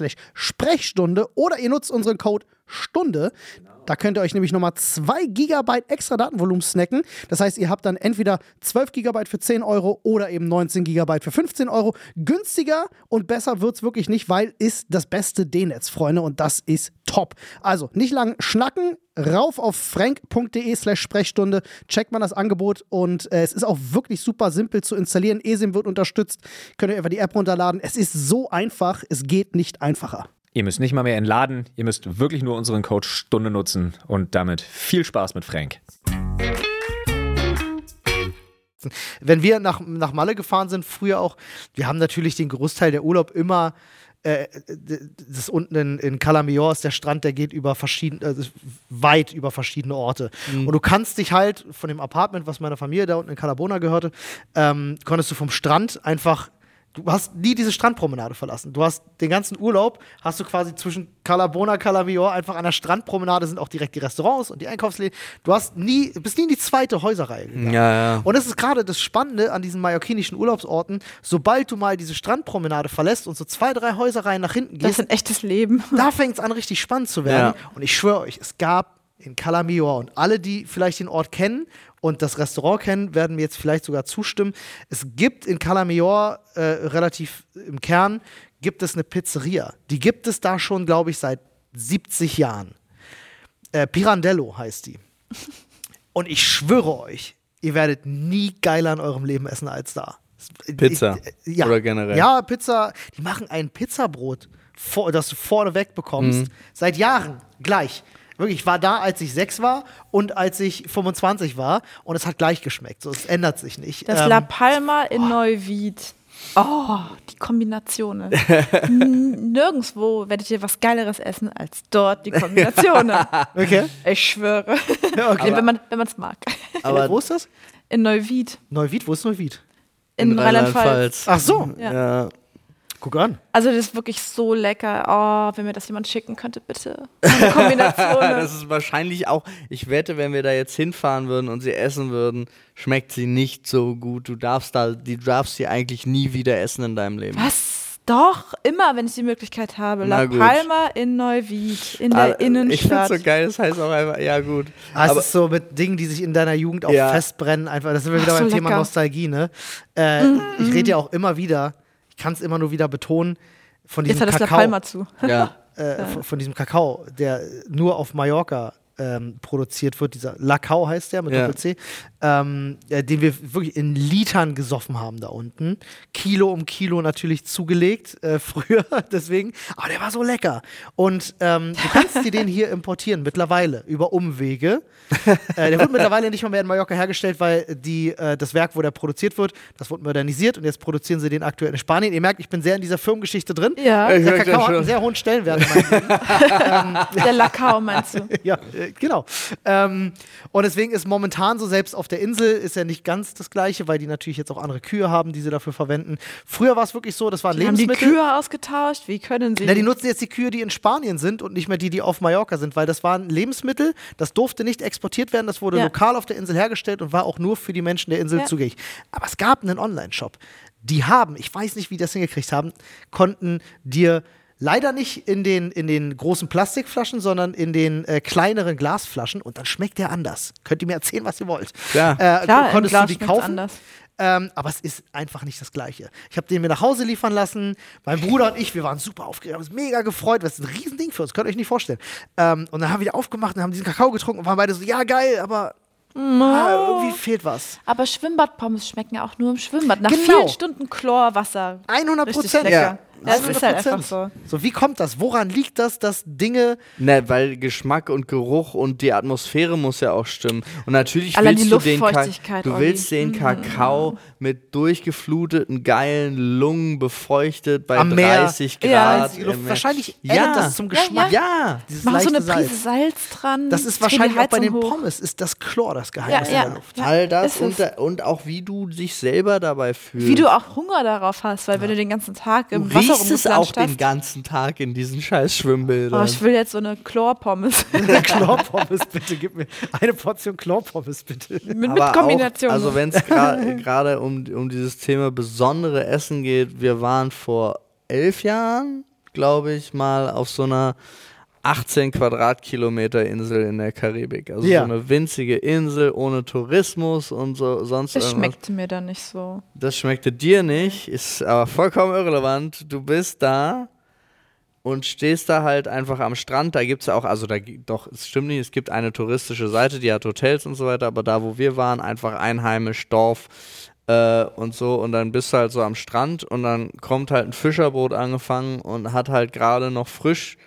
slash Sprechstunde oder ihr nutzt unseren Code Stunde. Da könnt ihr euch nämlich nochmal 2 Gigabyte extra Datenvolumen snacken. Das heißt, ihr habt dann entweder 12 Gigabyte für 10 Euro oder eben 19 Gigabyte für 15 Euro. Günstiger und besser wird es wirklich nicht, weil ist das beste D-Netz, Freunde, und das ist top. Also nicht lang schnacken, rauf auf frank.de slash Sprechstunde, checkt man das Angebot und äh, es ist auch wirklich super simpel zu installieren. ESIM wird unterstützt, könnt ihr einfach die App runterladen. Es ist so einfach, es geht nicht einfacher. ihr müsst nicht mal mehr entladen, ihr müsst wirklich nur unseren Code Stunde nutzen und damit viel Spaß mit Frank. Wenn wir nach, nach Malle gefahren sind, früher auch, wir haben natürlich den Großteil der Urlaub immer. Äh, das ist unten in, in Calamior ist der Strand, der geht über verschiedene, also weit über verschiedene Orte. Und du kannst dich halt von dem Apartment, was meiner Familie da unten in Calabona gehörte, ähm, konntest du vom Strand einfach Du hast nie diese Strandpromenade verlassen. Du hast den ganzen Urlaub, hast du quasi zwischen Calabona, Calamior einfach an der Strandpromenade sind auch direkt die Restaurants und die Einkaufsläden. Du hast nie, bist nie in die zweite Häuserreihe gegangen. Ja, ja. Und das ist gerade das Spannende an diesen mallorquinischen Urlaubsorten. Sobald du mal diese Strandpromenade verlässt und so zwei, drei Häuserreihen nach hinten Das gehst, ist ein echtes Leben. da fängt es an, richtig spannend zu werden. Ja. Und ich schwöre euch, es gab in Calamior und alle, die vielleicht den Ort kennen und das Restaurant kennen, werden mir jetzt vielleicht sogar zustimmen. Es gibt in Calamior äh, relativ im Kern gibt es eine Pizzeria. Die gibt es da schon, glaube ich, seit 70 Jahren. Äh, Pirandello heißt die. Und ich schwöre euch, ihr werdet nie geiler in eurem Leben essen als da. Pizza. Ich- ja. Oder generell? Ja, Pizza. Die machen ein Pizzabrot, vor, das du vorne weg bekommst. Mhm. Seit Jahren gleich. Wirklich, ich war da, als ich sechs war und als ich 25 war und es hat gleich geschmeckt. So, es ändert sich nicht. Das Ähm, La Palma in Neuwied. Oh, die Kombination. N- Nirgendwo werdet ihr was Geileres essen als dort die Kombination. okay. Ich schwöre. Ja, okay. wenn man es mag. Aber Wo ist das? In Neuwied. Neuwied? Wo ist Neuwied? In, Rheinland-Pfalz. Ach so, Ja. Guck an. Also das ist wirklich so lecker. Oh, wenn mir das jemand schicken könnte, bitte. Eine Kombination. Das ist wahrscheinlich auch, ich wette, wenn wir da jetzt hinfahren würden und sie essen würden, schmeckt sie nicht so gut. Du darfst da, die du darfst sie eigentlich nie wieder essen in deinem Leben. Was? Doch, immer, wenn ich die Möglichkeit habe. La. Palma in Neuwied, in Ah, der Innenstadt. Ich finde so geil, das heißt auch einfach, ja gut. Ah, es Aber- ist so mit Dingen, die sich in deiner Jugend auch Ja. festbrennen. Einfach, das sind wir wieder Ach, so beim Thema lecker. Nostalgie, ne? Äh, Ich rede ja auch immer wieder, kann es immer nur wieder betonen, von Jetzt diesem hat das La Kakao. Palma zu. Ja. äh, von, von diesem Kakao, der nur auf Mallorca ähm, produziert wird, dieser Lacau heißt der mit Ja. Doppel-C, ähm, äh, den wir wirklich in Litern gesoffen haben da unten. Kilo um Kilo natürlich zugelegt, äh, früher deswegen, aber der war so lecker. Und ähm, du kannst dir den hier importieren, mittlerweile, über Umwege. äh, der wird mittlerweile nicht mal mehr in Mallorca hergestellt, weil die, äh, das Werk, wo der produziert wird, das wurde modernisiert und jetzt produzieren sie den aktuell in Spanien. Ihr merkt, ich bin sehr in dieser Firmengeschichte drin. Ja, Der Kakao hat einen sehr hohen Stellenwert in meinem Leben. der Lacau meinst du? Ja, äh, genau. Ähm, und deswegen ist momentan so, selbst auf der Insel ist ja nicht ganz das Gleiche, weil die natürlich jetzt auch andere Kühe haben, die sie dafür verwenden. Früher war es wirklich so, das waren Die haben die Lebensmittel. Kühe ausgetauscht? Wie können sie? Na, die nutzen jetzt die Kühe, die in Spanien sind und nicht mehr die, die auf Mallorca sind, weil das waren Lebensmittel, das durfte nicht exportiert werden, das wurde Ja. lokal auf der Insel hergestellt und war auch nur für die Menschen der Insel Ja. zugänglich. Aber es gab einen Online-Shop. Die haben, ich weiß nicht, wie die das hingekriegt haben, konnten dir leider nicht in den, in den großen Plastikflaschen, sondern in den äh, kleineren Glasflaschen und dann schmeckt der anders. Könnt ihr mir erzählen, was ihr wollt. Klar. Äh, Klar, im konntest Glas du die schmeckt's kaufen? anders. Ähm, aber es ist einfach nicht das Gleiche. Ich habe den mir nach Hause liefern lassen. Mein Bruder und ich, wir waren super aufgeregt, haben uns mega gefreut. Das ist ein Riesending für uns, könnt ihr euch nicht vorstellen. Ähm, und dann haben wir die aufgemacht und haben diesen Kakao getrunken und waren beide so, ja, geil, aber Ah, irgendwie fehlt was. Aber Schwimmbadpommes schmecken ja auch nur im Schwimmbad. Nach Genau. vielen Stunden Chlorwasser. 100 Richtig Prozent. lecker. Ja, es ist halt 100%. einfach so. So, wie kommt das? Woran liegt das, dass Dinge. Ne, weil Geschmack und Geruch und die Atmosphäre muss ja auch stimmen. Und natürlich Allein willst die du den, Ka du Olli. willst den Kakao mit durchgefluteten, geilen Lungen befeuchtet bei Am Meer. 30 Ja. Grad. Im Meer. wahrscheinlich ja. ändert das zum Ja, Geschmack. Ja. Dieses Mach so eine Prise Salz. Salz dran. Das ist wahrscheinlich auch bei den hoch. Pommes, ist das Chlor das Geheimnis Ja, in ja. der Luft. Ja, All das und, und auch wie du dich selber dabei fühlst. Wie du auch Hunger darauf hast, weil wenn du den ganzen Tag im Wasser riechst es auch den ganzen Tag in diesen scheiß Schwimmbildern. Oh, ich will jetzt so eine Chlorpommes. Chlorpommes, bitte, gib mir eine Portion Chlorpommes, bitte. mit, mit Kombination. Auch, also wenn es gerade um, um dieses Thema besondere Essen geht, wir waren vor elf Jahren, glaube ich, mal auf so einer 18 Quadratkilometer Insel in der Karibik. Also Ja. so eine winzige Insel ohne Tourismus und so sonst das irgendwas. schmeckte mir dann nicht so. Das schmeckte dir nicht, ist aber vollkommen irrelevant. Du bist da und stehst da halt einfach am Strand. Da gibt es auch, also da doch, es stimmt nicht, es gibt eine touristische Seite, die hat Hotels und so weiter, aber da, wo wir waren, einfach einheimisch, Dorf äh, und so. Und dann bist du halt so am Strand und dann kommt halt ein Fischerboot angefangen und hat halt gerade noch frisch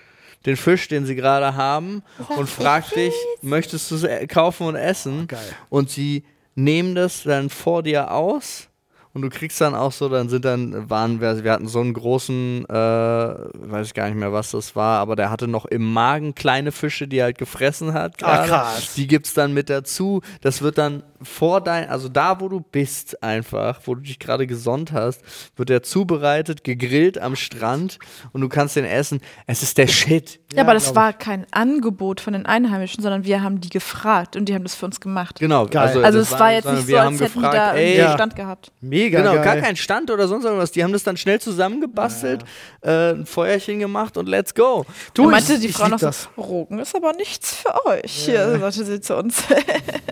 den Fisch, den sie gerade haben, und fragt dich, möchtest du es kaufen und essen? Geil. Und sie nehmen das dann vor dir aus und du kriegst dann auch so, dann sind dann, waren wir, wir hatten so einen großen, äh, weiß ich gar nicht mehr, was das war, aber der hatte noch im Magen kleine Fische, die er halt gefressen hat. Ah, gerade. krass. Die gibt's dann mit dazu. Das wird dann vor dein, also da, wo du bist einfach, wo du dich gerade gesonnt hast, wird der zubereitet, gegrillt am Strand und du kannst den essen. Es ist der Shit. Ja, aber das war kein Angebot von den Einheimischen, sondern wir haben die gefragt und die haben das für uns gemacht. Genau. Geil. Also das es war jetzt sondern nicht wir so, haben als hätten die gefragt, da ey, irgendwie Ja. Stand gehabt. Mega Genau, geil. gar kein Stand oder sonst irgendwas. Die haben das dann schnell zusammengebastelt, äh, ein Feuerchen gemacht und let's go. Du, meinte ich- die ich Frau noch so, das. Rogen ist aber nichts für euch, hier, sagte sie zu uns.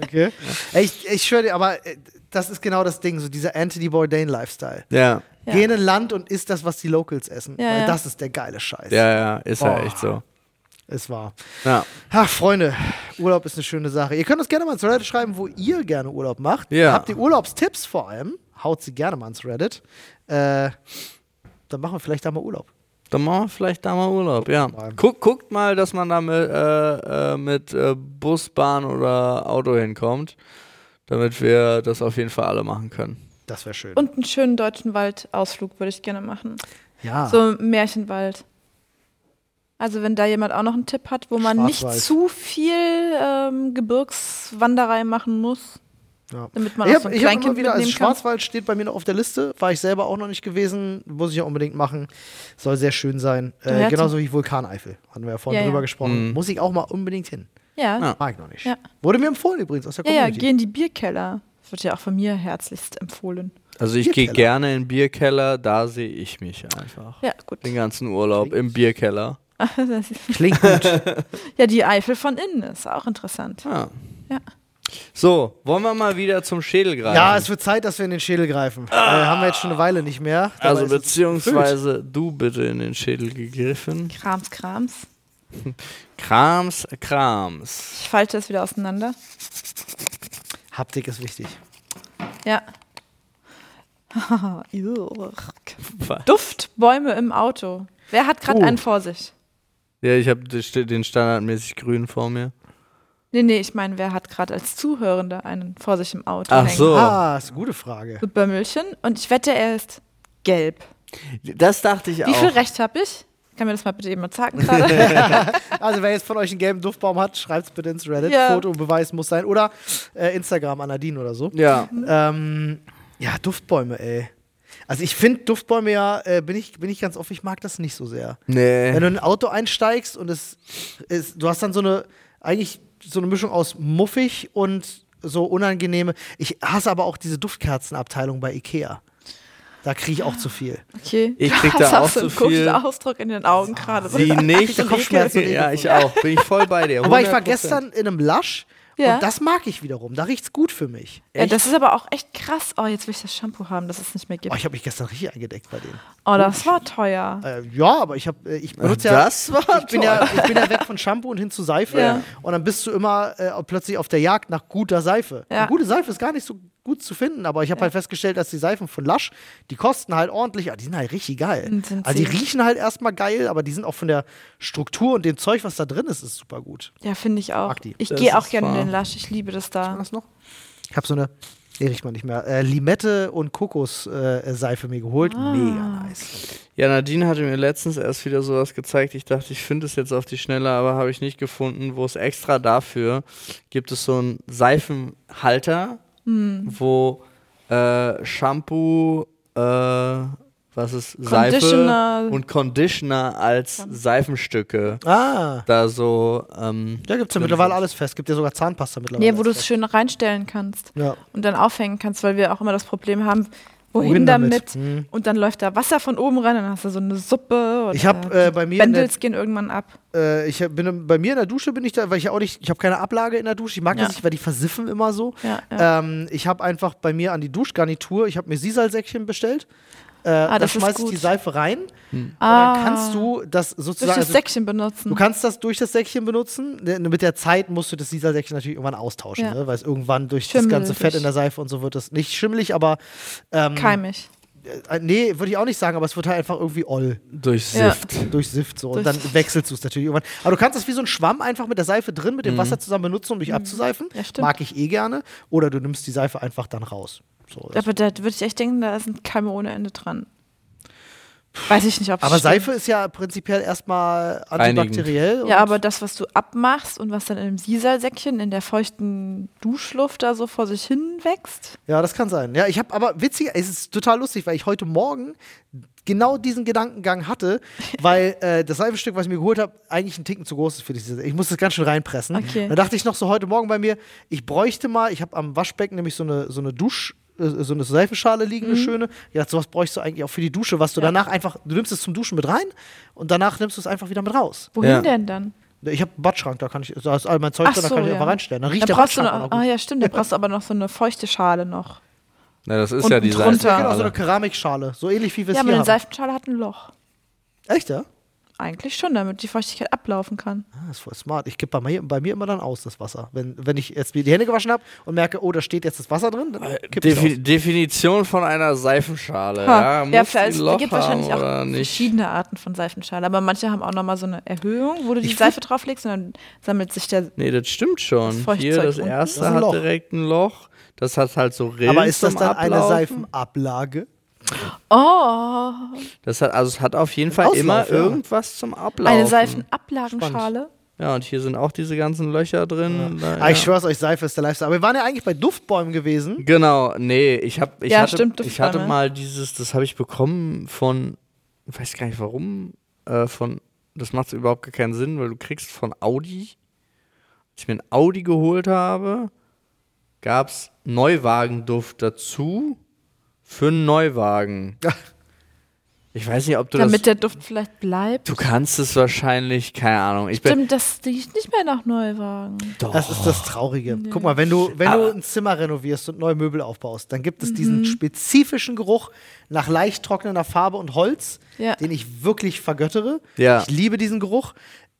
Okay. Ey, Ich, schwöre dir, aber äh, das ist genau das Ding, so dieser Anthony Bourdain-Lifestyle. Ja. Ja. Geh in ein Land und isst das, was die Locals essen. Ja, weil ja. das ist der geile Scheiß. Ja, ja, ist ja Oh. echt so. Es war. Ja. Ach, Freunde, Urlaub ist eine schöne Sache. Ihr könnt uns gerne mal ins Reddit schreiben, wo ihr gerne Urlaub macht. Ja. Habt ihr Urlaubstipps vor allem? Haut sie gerne mal ins Reddit. Äh, dann machen wir vielleicht da mal Urlaub. Dann machen wir vielleicht da mal Urlaub, ja. Guck, guckt mal, dass man da mit, äh, äh, mit äh, Bus, Bahn oder Auto hinkommt, damit wir das auf jeden Fall alle machen können. Das wäre schön. Und einen schönen deutschen Waldausflug würde ich gerne machen. ja. So ein Märchenwald. Also wenn da jemand auch noch einen Tipp hat, wo man nicht Schwarzwald. zu viel ähm, Gebirgswanderei machen muss, ja. damit man Ich auch so habe ein hab wieder, also mitnehmen kann. Schwarzwald steht bei mir noch auf der Liste, war ich selber auch noch nicht gewesen, muss ich ja unbedingt machen. Soll sehr schön sein. Äh, genauso wie Vulkaneifel, hatten wir ja vorhin Ja, drüber ja. gesprochen. Mhm. Muss ich auch mal unbedingt hin. Ja, Ja. Mag ich noch nicht. Ja. Wurde mir empfohlen übrigens aus der ja, ja, Community. geh in die Bierkeller. Das wird ja auch von mir herzlichst empfohlen. Also ich gehe gerne in den Bierkeller, da sehe ich mich einfach. Ja, gut. Den ganzen Urlaub im Bierkeller. Klingt gut. ja, die Eifel von innen ist auch interessant. Ja. Ja. So, wollen wir mal wieder zum Schädel greifen? ja, es wird Zeit, dass wir in den Schädel greifen. Äh, haben wir jetzt schon eine Weile nicht mehr. Dabei also beziehungsweise du bitte in den Schädel gegriffen. Krams, Krams. Krams, Krams. Ich falte es wieder auseinander. Haptik ist wichtig. Ja. Duftbäume im Auto. Wer hat gerade Oh. einen vor sich? Ja, ich habe den standardmäßig grün vor mir. Nee, nee, ich meine, wer hat gerade als Zuhörender einen vor sich im Auto Ach hängen? so. Ah, ist eine gute Frage. So Bömmelchen. Und ich wette, er ist gelb. Das dachte ich Wie auch. viel Recht habe ich? Kann mir das mal bitte jemand sagen gerade? Also, wer jetzt von euch einen gelben Duftbaum hat, schreibt es bitte ins Reddit. Ja. Foto und Beweis muss sein. Oder äh, Instagram an Nadine oder so. Ja. Ähm, ja, Duftbäume, ey. Also ich finde Duftbäume ja, äh, bin, ich, bin ich ganz offen, ich mag das nicht so sehr. Nee. Wenn du in ein Auto einsteigst und es ist, du hast dann so eine, eigentlich so eine Mischung aus muffig und so unangenehme. Ich hasse aber auch diese Duftkerzenabteilung bei Ikea. Da kriege ich auch zu viel. Okay. Ich krieg da auch so zu komischen viel. Ausdruck in den Augen gerade. Sie nicht. Kopfschmerzen und ja, ich auch. Bin ich voll bei dir. Wobei ich war 100%. gestern in einem Lush Ja. Und das mag ich wiederum. Da riecht's gut für mich. Ja, das ist aber auch echt krass. Oh, jetzt will ich das Shampoo haben, das es nicht mehr gibt. Oh, ich habe mich gestern richtig eingedeckt bei denen. Oh, das war teuer. Äh, ja, aber ich habe, äh, ich benutze ja, das war ich bin ja, ich bin ja weg von Shampoo und hin zu Seife. Ja. Und dann bist du immer äh, plötzlich auf der Jagd nach guter Seife. Ja. Gute Seife ist gar nicht so gut zu finden, aber ich habe halt festgestellt, dass die Seifen von Lush, die kosten halt ordentlich, aber die sind halt richtig geil. Also die riechen halt erstmal geil, aber die sind auch von der Struktur und dem Zeug, was da drin ist, ist super gut. Ja, finde ich auch. Mag die. Ich gehe auch gerne in den Lush. Ich liebe das da. Was noch? Ich habe so eine, nee, riecht man nicht mehr, äh, Limette und Kokos-Seife äh, Seife mir geholt. Ah. Mega nice. Ja, Nadine hatte mir letztens erst wieder sowas gezeigt. Ich dachte, ich finde es jetzt auf die Schnelle, aber habe ich nicht gefunden, wo es extra dafür gibt es so einen Seifenhalter, Hm. wo äh, Shampoo, äh, was ist Seife Conditioner. und Conditioner als Seifenstücke Ah, da so. Ähm, da gibt es ja mittlerweile alles fest. Gibt ja sogar Zahnpasta mittlerweile. Nee, wo du es schön reinstellen kannst. Ja. und dann aufhängen kannst, weil wir auch immer das Problem haben, wohin, Wohin damit? damit? Hm. Und dann läuft da Wasser von oben rein, dann hast du so eine Suppe. Oder Ich habe äh, bei mir Bändels gehen irgendwann ab. äh, ich bin bei mir in der Dusche bin ich da, weil ich auch nicht, ich habe keine Ablage in der Dusche. Ich mag Ja. das nicht, weil die versiffen immer so. Ja, ja. Ähm, ich habe einfach bei mir an die Duschgarnitur, ich habe mir Sisalsäckchen bestellt. Äh, da das ist schmeiß ich die Seife rein Hm. und Ah. dann kannst du das Durch sozusagen. das Also, Säckchen benutzen. du kannst das durch das Säckchen benutzen. Ne, Mit der Zeit musst du das Sisalsäckchen natürlich irgendwann austauschen, Ja. ne? weil es irgendwann durch das Schimmel ganze Fett durch. in der Seife und so wird das nicht schimmelig, aber ähm, Keimig. äh, nee, würde ich auch nicht sagen, aber es wird halt einfach irgendwie oll. Durchsifft. durchsifft so und Durch- dann wechselst du es natürlich irgendwann. Aber du kannst das wie so ein Schwamm einfach mit der Seife drin, mit dem Wasser zusammen benutzen, um dich abzuseifen. Ja. Mag ich eh gerne. Oder du nimmst die Seife einfach dann raus. So, Aber da würde ich echt denken, da sind Keime ohne Ende dran. Weiß ich nicht, ob es aber stimmt. Seife ist ja prinzipiell erstmal antibakteriell. Ja, aber das, was du abmachst und was dann in einem Sisalsäckchen in der feuchten Duschluft da so vor sich hin wächst. Ja, das kann sein. Ja, ich habe aber witzig, es ist total lustig, weil ich heute Morgen genau diesen Gedankengang hatte, weil äh, das Seifenstück, was ich mir geholt habe, eigentlich ein Ticken zu groß ist für diese. Ich muss das ganz schön reinpressen. Okay. Da dachte ich noch so heute Morgen bei mir, ich bräuchte mal, ich habe am Waschbecken nämlich so eine, so eine Dusch. Äh, So eine Seifenschale liegen, Mhm. eine schöne. Ja, sowas bräuchst du eigentlich auch für die Dusche, was du danach einfach, du nimmst es zum Duschen mit rein und danach nimmst du es einfach wieder mit raus. Wohin Ja. denn dann? Ich habe einen Badschrank, da kann ich, da ist all mein Zeug drin, da so, kann ich ja. einfach reinstellen. Dann riecht Dann der brauchst du Badschrank noch, ah ja, stimmt, dann brauchst du aber noch so eine feuchte Schale noch. Na, das ist Unten ja die. Seifenschale. Genau, so eine Keramikschale, so ähnlich wie wir es Ja, aber hier eine haben. Seifenschale hat ein Loch. Echt, ja? Eigentlich schon, damit die Feuchtigkeit ablaufen kann. Ah, das ist voll smart. Ich gebe bei mir, bei mir immer dann aus, das Wasser. Wenn, wenn ich jetzt mir die Hände gewaschen habe und merke, oh, da steht jetzt das Wasser drin, dann kipp ich Defi aus. Definition von einer Seifenschale. Ha. Ja, Ja, muss vielleicht, die es Loch gibt wahrscheinlich haben auch oder nicht. verschiedene Arten von Seifenschale, aber manche haben auch nochmal so eine Erhöhung, wo du die Ich Seife drauflegst und dann sammelt sich der. Nee, das stimmt schon. Das Hier, das unten. erste Das hat direkt ein Loch. Das hat halt so Rillen Aber ist das zum dann eine Ablaufen. Seifenablage? Oh, Das hat, also es hat auf jeden Fall Auslauf, immer ja. irgendwas zum Ablaufen. eine Seifenablagenschale. Ja, und hier sind auch diese ganzen Löcher drin. Da, Ah, ich ja. schwör's euch, Seife ist der Lifestyle. Aber wir waren ja eigentlich bei Duftbäumen gewesen. Genau, nee, ich hab, ich Ja, hatte, stimmt, ich hatte mal dieses, das habe ich bekommen von, ich weiß gar nicht warum, äh, von, das macht überhaupt gar keinen Sinn, weil du kriegst von Audi, als ich mir ein Audi geholt habe, gab's Neuwagenduft dazu für einen Neuwagen. Ich weiß nicht, ob du Damit das, der Duft vielleicht bleibt. du kannst es wahrscheinlich, keine Ahnung. Ich bin, Stimmt, das riecht nicht mehr nach Neuwagen. doch. Das ist das Traurige. Guck mal, wenn du, wenn du ein Zimmer renovierst und neue Möbel aufbaust, dann gibt es Mhm. diesen spezifischen Geruch nach leicht trocknender Farbe und Holz, Ja. den ich wirklich vergöttere. Ja. Ich liebe diesen Geruch.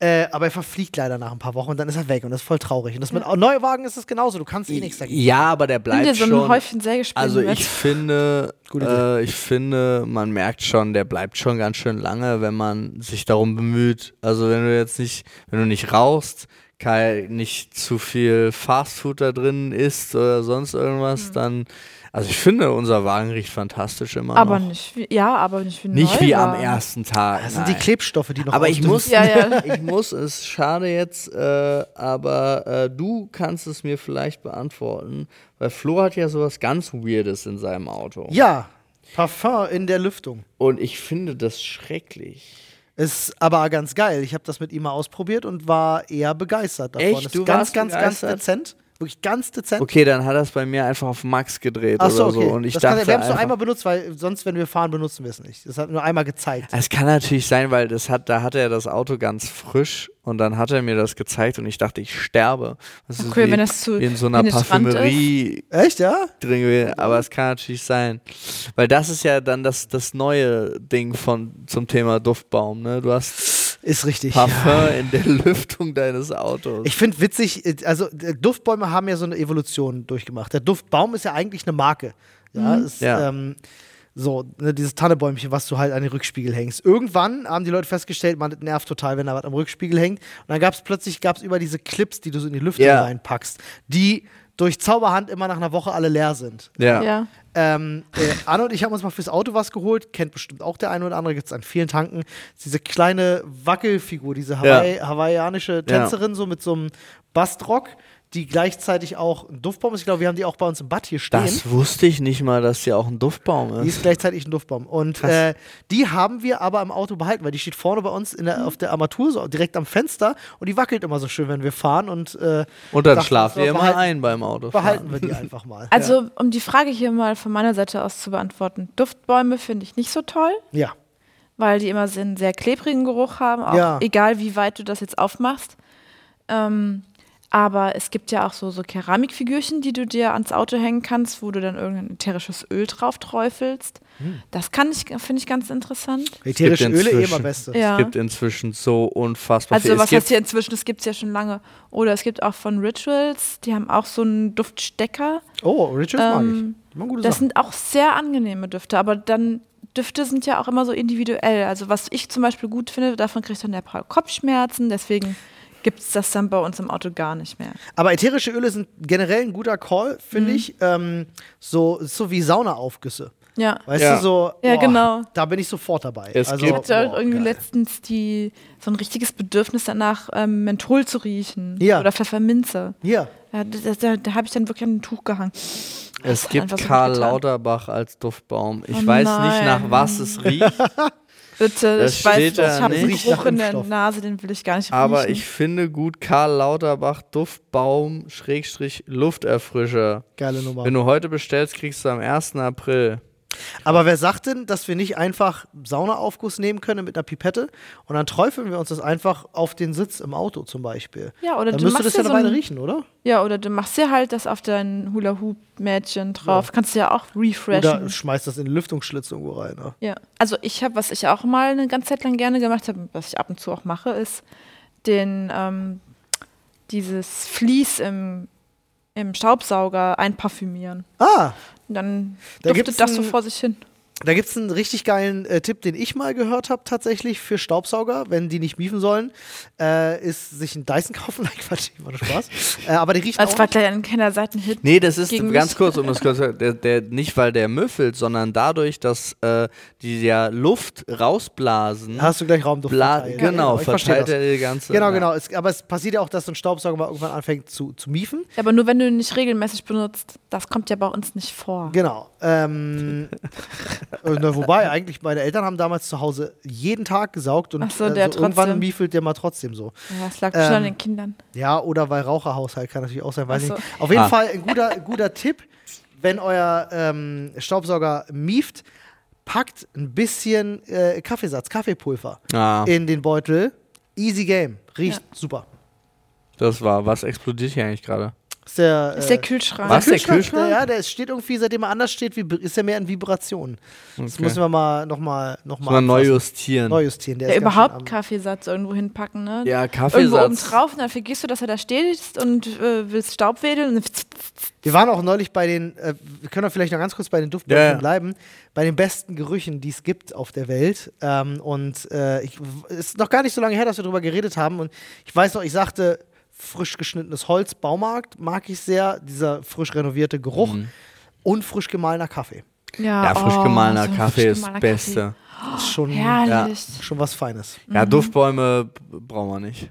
Äh, aber er verfliegt leider nach ein paar Wochen und dann ist er weg und das ist voll traurig. Und das mit Neuwagen ist es genauso. Du kannst eh nichts dagegen. ja, aber der bleibt dir so schon. Häufchen Sägespäne Also mit. ich finde, Gute äh, ich finde, man merkt schon, der bleibt schon ganz schön lange, wenn man sich darum bemüht. Also wenn du jetzt nicht, wenn du nicht rauchst, kein, nicht zu viel Fastfood da drin isst oder sonst irgendwas, Mhm. dann, also ich finde, unser Wagen riecht fantastisch immer aber noch. nicht wie, ja, aber nicht wie Nicht wie am ersten Tag. Das sind die. Klebstoffe, die noch Aber ich muss, Ja, ja. ich muss es, schade jetzt, äh, aber äh, du kannst es mir vielleicht beantworten, weil Flo hat ja sowas ganz Weirdes in seinem Auto. Ja, Parfum in der Lüftung. Und ich finde das schrecklich. Ist aber ganz geil. Ich habe das mit ihm mal ausprobiert und war eher begeistert davon. Echt? Ist Du ganz, warst ganz, ganz begeistert? dezent. Wirklich ganz dezent. Okay, dann hat er es bei mir einfach auf Max gedreht Ach so, oder okay. so. Und ich das kann, dachte wir haben es nur einmal benutzt, weil sonst, wenn wir fahren, benutzen wir es nicht. Das hat nur einmal gezeigt. es kann natürlich sein, weil das hat, da hat er das Auto ganz frisch Und dann hat er mir das gezeigt und ich dachte, ich sterbe. Das ist Okay, wie, wenn das zu wie in so einer ist. Parfümerie Echt, ja? drin gewesen. Aber es kann natürlich sein. Weil das ist ja dann das, das neue Ding von, zum Thema Duftbaum. Ne? Du hast Ist richtig. Parfum in der Lüftung deines Autos. Ich finde witzig, äh, also äh, Duftbäume haben ja so eine Evolution durchgemacht. Der Duftbaum ist ja eigentlich eine Marke. Ja, ist, Ja. Ähm, so, ne, dieses Tannebäumchen, was du halt an den Rückspiegel hängst. Irgendwann haben die Leute festgestellt, man das nervt total, wenn da was am Rückspiegel hängt. Und dann gab es plötzlich gab's über diese Clips, die du so in die Lüftung Ja. reinpackst, die durch Zauberhand immer nach einer Woche alle leer sind. ja. Ja. Ähm, äh, Anne und ich haben uns mal fürs Auto was geholt, kennt bestimmt auch der eine oder andere, gibt es an vielen Tanken. Diese kleine Wackelfigur, diese Hawaii hawaiianische Tänzerin, so mit so einem Bastrock, die gleichzeitig auch ein Duftbaum ist. Ich glaube, wir haben die auch bei uns im Bad hier stehen. Das wusste ich nicht mal, dass die auch ein Duftbaum Die ist. ist gleichzeitig ein Duftbaum. Und äh, die haben wir aber im Auto behalten, weil die steht vorne bei uns in der, auf der Armatur, so direkt am Fenster und die wackelt immer so schön, wenn wir fahren. Und, äh, Und dann dachten schlaft wir, ihr immer behalten- ein beim Auto. behalten wir die einfach mal. Also, um die Frage hier mal von meiner Seite aus zu beantworten. Duftbäume finde ich nicht so toll, Ja. weil die immer so einen sehr klebrigen Geruch haben, auch Ja. egal wie weit du das jetzt aufmachst. Ähm, aber es gibt ja auch so, so Keramikfigürchen, die du dir ans Auto hängen kannst, wo du dann irgendein ätherisches Öl drauf träufelst. Das kann ich, finde ich ganz interessant. Ätherische Öle eh immer beste. Ja. Es gibt inzwischen so unfassbar viel. Also was heißt hier inzwischen, das gibt es ja schon lange. Oder es gibt auch von Rituals, die haben auch so einen Duftstecker. Oh, Rituals mag ich. Ähm, Das Sachen. sind auch sehr angenehme Düfte, aber dann Düfte sind ja auch immer so individuell. Also was ich zum Beispiel gut finde, davon kriegt dann der Paul Kopfschmerzen, deswegen gibt es das dann bei uns im Auto gar nicht mehr. Aber ätherische Öle sind generell ein guter Call, finde Mhm. ich. Ähm, so, so wie Saunaaufgüsse. Ja. Weißt Ja. du, so. Ja, boah, genau. Da bin ich sofort dabei. Es also, gibt- Ich hatte auch boah, irgendwie geil. letztens die, so ein richtiges Bedürfnis danach, ähm, Menthol zu riechen. Ja. Oder Pfefferminze. Hier. Ja, da da, da habe ich dann wirklich an ein Tuch gehangen. Es gibt Karl. Lauterbach als Duftbaum. Ich Oh weiß nein. nicht, nach was es riecht, Bitte, Das ich weiß, steht ich da habe einen Geruch in der. Nase, den will ich gar nicht riechen. aber ich finde gut Karl Lauterbach Duftbaum Schrägstrich Lufterfrischer. Geile Nummer. Wenn du heute bestellst, kriegst du am 1. April. Aber wer sagt denn, dass wir nicht einfach Saunaaufguss nehmen können mit einer Pipette und dann träufeln wir uns das einfach auf den Sitz im Auto zum Beispiel? Ja, oder dann du müsste machst das ja so eine Weile riechen, oder? Ja, oder du machst dir halt das auf dein Hula-Hoop-Mädchen drauf. Kannst du ja auch refreshen. Oder schmeißt das in den Lüftungsschlitz irgendwo rein. Ne? ja. Also ich habe, was ich auch mal eine ganze Zeit lang gerne gemacht habe, was ich ab und zu auch mache, ist den ähm, dieses Vlies im, im Staubsauger einparfümieren. Ah, Und dann Da duftet das so vor sich hin. Da gibt es einen richtig geilen äh, Tipp, den ich mal gehört habe tatsächlich für Staubsauger, wenn die nicht miefen sollen, äh, ist sich einen Dyson kaufen. Nein, Quatsch, war nur Spaß. äh, aber die riechen Das auch war gleich ein kleiner Seitenhit. Nee, das ist ganz kurz, um das kurz zu der, der Nicht, weil der müffelt, sondern dadurch, dass äh, die ja Luft rausblasen. Hast du gleich Raumduft Bla verteilt. genau, verstehe verteilt das. er die ganze. Genau, ja. genau. Es, aber es passiert ja auch, dass so ein Staubsauger mal irgendwann anfängt zu, zu miefen. Aber nur wenn du ihn nicht regelmäßig benutzt. Das kommt ja bei uns nicht vor. Genau. Ähm, äh, na, wobei, eigentlich, meine Eltern haben damals zu Hause jeden Tag gesaugt und Ach so, der irgendwann trotzdem. miefelt der mal trotzdem so. Ja, das lag bestimmt an Ähm, den Kindern. Ja, oder weil Raucherhaushalt kann natürlich auch sein, weiß so. nicht. Auf jeden Ah. Fall ein guter, guter Tipp, wenn euer ähm, Staubsauger mieft, packt ein bisschen äh, Kaffeesatz, Kaffeepulver Ah, in den Beutel. Easy Game. Riecht super. das war. Was explodiert hier eigentlich gerade? Ist der, ist äh, der Kühlschrank. Was? der Kühlschrank? Ja, der steht irgendwie, seitdem er anders steht, wie, ist er mehr in Vibrationen. Das Okay. müssen wir mal nochmal noch mal Mal neu justieren. neu justieren. Der Ja, ist ganz überhaupt Kaffeesatz irgendwo hinpacken, ne? Ja, Irgendwo oben Kaffeesatz. drauf und dann vergisst du, dass er da steht und äh, willst Staub wedeln. Und Wir waren auch neulich bei den, äh, wir können doch vielleicht noch ganz kurz bei den Duftbäumen ja. bleiben, bei den besten Gerüchen, die es gibt auf der Welt. Ähm, und äh, ich, es ist noch gar nicht so lange her, dass wir darüber geredet haben. Und ich weiß noch, ich sagte, frisch geschnittenes Holz, Baumarkt, mag ich sehr, dieser frisch renovierte Geruch Mhm. und frisch gemahlener Kaffee. Ja, frisch oh, gemahlener so Kaffee frisch ist das Beste. Ist schon, Herrlich. schon was Feines. Ja, Duftbäume b- brauchen wir nicht.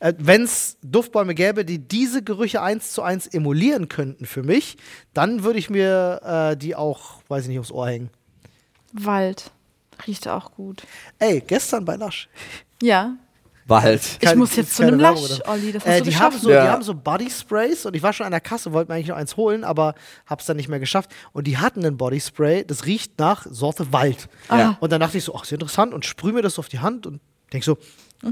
Äh, Wenn es Duftbäume gäbe, die diese Gerüche eins zu eins emulieren könnten für mich, dann würde ich mir äh, die auch, weiß ich nicht, aufs Ohr hängen. Wald. Riecht auch gut. Ey, gestern bei Lasch. Ja. Wald. Ich muss jetzt zu einem Lasch? Olli. Das hast Äh, du die, haben so, die Ja. haben so Body Sprays und ich war schon an der Kasse, wollte mir eigentlich noch eins holen, aber hab's dann nicht mehr geschafft. Und die hatten ein Body Spray, das riecht nach Sorte Wald. Ja. Und dann dachte ich so, ach, ist ja interessant und sprühe mir das auf die Hand und denk so,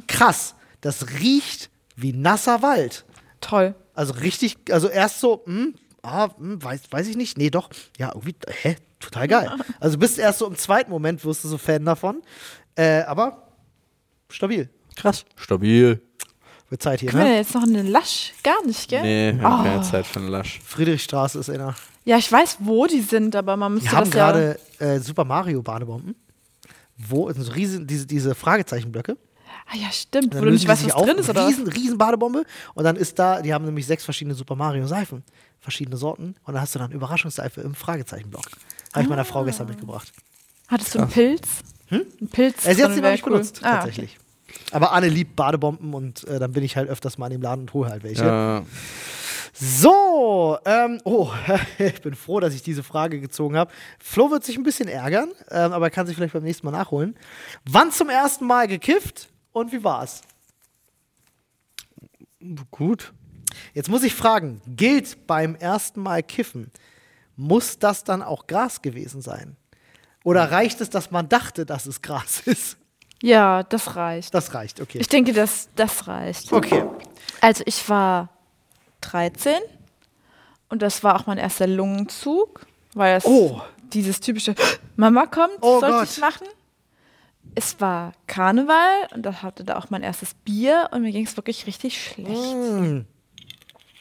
krass. das riecht wie nasser Wald. Toll. Also richtig, also erst so, hm, ah, hm, weiß, weiß ich nicht, nee, doch, ja, irgendwie, hä, total geil. Also bist erst so im zweiten Moment, wirst du so Fan davon. Äh, aber stabil. Krass. Stabil. Wird Zeit hier, Können wir ne? denn jetzt noch eine Lasch? Gar nicht, gell? Nee, wir haben Oh. keine Zeit für einen Lasch. Friedrichstraße ist einer. Ja, ich weiß, wo die sind, aber man Die müsste haben das ja. gerade äh, Super Mario Badebomben. Wo, so riesen, diese, diese Fragezeichenblöcke. Ah ja, stimmt. Wo du nicht weißt, was auf, drin ist, oder? Riesen, riesen Badebombe. Und dann ist da, die haben nämlich sechs verschiedene Super Mario Seifen. Verschiedene Sorten. Und dann hast du dann Überraschungsseife im Fragezeichenblock. Habe ich meiner Frau gestern mitgebracht. Hattest du einen Pilz? Hm? Ein Pilz? Äh, sie hat sie nicht cool. benutzt, Ah, tatsächlich. Aber Anne liebt Badebomben und äh, dann bin ich halt öfters mal in dem Laden und hole halt welche. Ja. So, ähm, oh, ich bin froh, dass ich diese Frage gezogen habe. Flo wird sich ein bisschen ärgern, ähm, aber er kann sich vielleicht beim nächsten Mal nachholen. Wann zum ersten Mal gekifft und wie war's? Gut. Jetzt muss ich fragen, gilt beim ersten Mal kiffen, muss das dann auch Gras gewesen sein? Oder reicht es, dass man dachte, dass es Gras ist? Ja, das reicht. Das reicht, okay. Ich denke, das, das reicht. Okay. Also ich war 13 und das war auch mein erster Lungenzug, weil es Oh. dieses typische Mama kommt, Oh sollte Gott. ich machen. Es war Karneval und da hatte da auch mein erstes Bier und mir ging es wirklich richtig schlecht. Mm.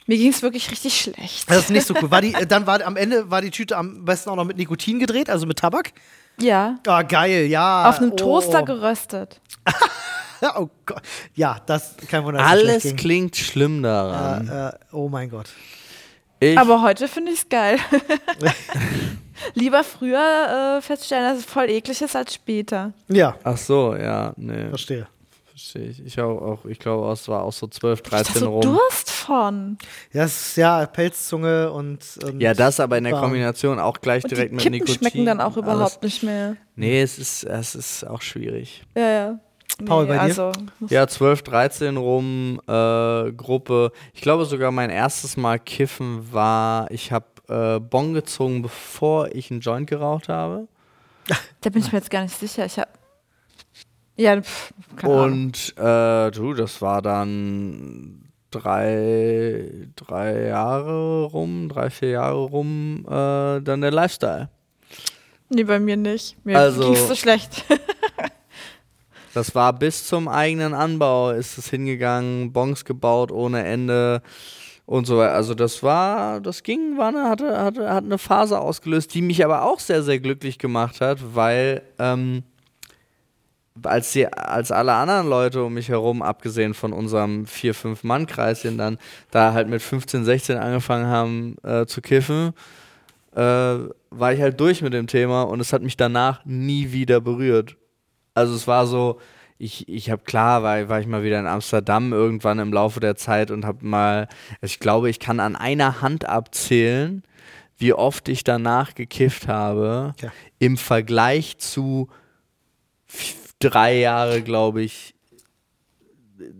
Mir ging es wirklich richtig schlecht. Das ist nicht so cool. War die, dann war am Ende war die Tüte am besten auch noch mit Nikotin gedreht, also mit Tabak. Ja, Ah, geil, ja. auf einem oh. Toaster geröstet. Ja, oh Gott. Ja, das kein Wunder. dass es Alles klingt schlimm daran. Äh, äh, oh mein Gott. Ich, Aber heute finde ich es geil. Lieber früher äh, feststellen, dass es voll eklig ist, als später. Ja, ach so, ja, nee. verstehe. Verstehe ich. Ich auch, auch ich glaube, es war auch so 12, Ich hatte 13 so rum. Durst von. Ja, es ist ja Pelzzunge und, und Ja, das aber in der. Kombination auch gleich Und direkt die mit Kippen Nikotin. schmecken dann auch alles. überhaupt nicht mehr. Nee, es ist, es ist auch schwierig. Ja, ja. Paul, bei dir? Also, Ja, 12, 13 rum, äh, Gruppe. Ich glaube sogar mein erstes Mal kiffen war, ich habe äh, Bon gezogen, bevor ich einen Joint geraucht habe. da bin ich mir jetzt gar nicht sicher. Ich hab. Ja, pff, keine. Und äh, du, das war dann drei, drei Jahre rum, drei, vier Jahre rum, äh, dann der Lifestyle. Nee, bei mir nicht. Mir Also- ging's so schlecht. Das war bis zum eigenen Anbau, ist es hingegangen, Bons gebaut ohne Ende und so weiter. Also das war, das ging, war eine, hatte, hatte, hat eine Phase ausgelöst, die mich aber auch sehr, sehr glücklich gemacht hat, weil ähm, als, die, als alle anderen Leute um mich herum, abgesehen von unserem 4-5-Mann-Kreischen, dann da halt mit 15, 16 angefangen haben äh, zu kiffen, äh, war ich halt durch mit dem Thema und es hat mich danach nie wieder berührt. Also es war so, ich, ich habe klar, war, war ich mal wieder in Amsterdam irgendwann im Laufe der Zeit und habe mal, also ich glaube, ich kann an einer Hand abzählen, wie oft ich danach gekifft habe, Ja. im Vergleich zu drei Jahre, glaube ich,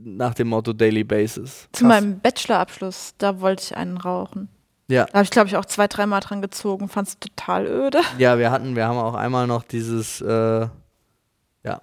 nach dem Motto Daily Basis. Zu meinem Bachelorabschluss, da wollte ich einen rauchen. Ja. Da habe ich, glaube ich, auch zwei, dreimal dran gezogen. Fand es total öde. Ja, wir hatten, wir haben auch einmal noch dieses, äh, ja,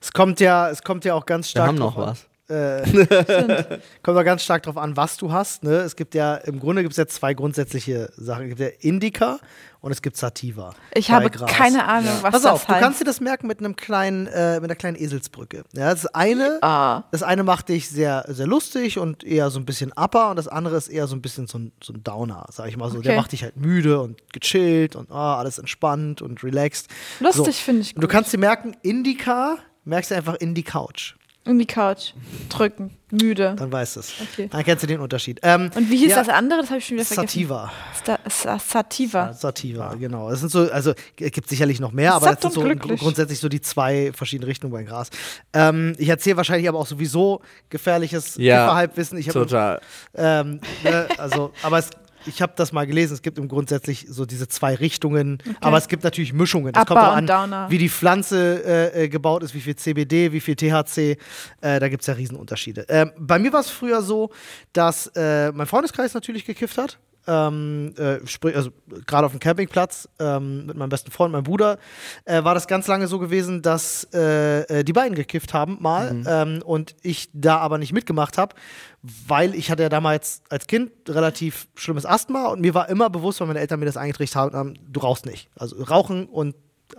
Es kommt ja, es kommt ja auch ganz wir stark haben noch was. Äh, kommt auch ganz stark drauf an, was du hast. Ne? Es gibt ja, im Grunde gibt es ja zwei grundsätzliche Sachen. Es gibt ja Indica und es gibt Sativa. Ich habe Gras. keine Ahnung, was Pass das auf, du heißt. kannst dir das merken mit einem kleinen, äh, mit einer kleinen Eselsbrücke. Ja, das eine, Ah. das eine macht dich sehr, sehr lustig und eher so ein bisschen upper und das andere ist eher so ein bisschen so ein, so ein Downer, sag ich mal so. Der Okay. macht dich halt müde und gechillt und ah, alles entspannt und relaxed. Lustig So. finde ich Und du gut. kannst dir merken, Indica, merkst du einfach in die Couch. In die Couch. Drücken. Müde. Dann weißt du es. Okay. Dann kennst du den Unterschied. Ähm, Und wie hieß ja, das andere? Das habe ich schon wieder vergessen. Sativa. Sta Sa Sativa. Sativa, genau. Das sind so, also es gibt sicherlich noch mehr, aber Satt das sind so glücklich. grundsätzlich so die zwei verschiedenen Richtungen beim Gras. Ähm, ich erzähle wahrscheinlich aber auch sowieso gefährliches Ja, Halbwissen. Ich Total. ähm, ne, also, aber es, ich habe das mal gelesen. Es gibt im grundsätzlich so diese zwei Richtungen, aber es gibt natürlich Mischungen. Es kommt auch an, Downer. wie die Pflanze äh, äh, gebaut ist, wie viel CBD, wie viel THC. Äh, da gibt es ja Riesenunterschiede. Ähm, bei mir war es früher so, dass äh, mein Freundeskreis natürlich gekifft hat. Ähm, äh, sprich, also gerade auf dem Campingplatz ähm, mit meinem besten Freund, meinem Bruder, äh, war das ganz lange so gewesen, dass äh, äh, die beiden gekifft haben mal ähm, und ich da aber nicht mitgemacht habe, weil ich hatte ja damals als Kind relativ schlimmes Asthma und mir war immer bewusst, weil meine Eltern mir das eingetrichtert haben, du rauchst nicht. Also rauchen und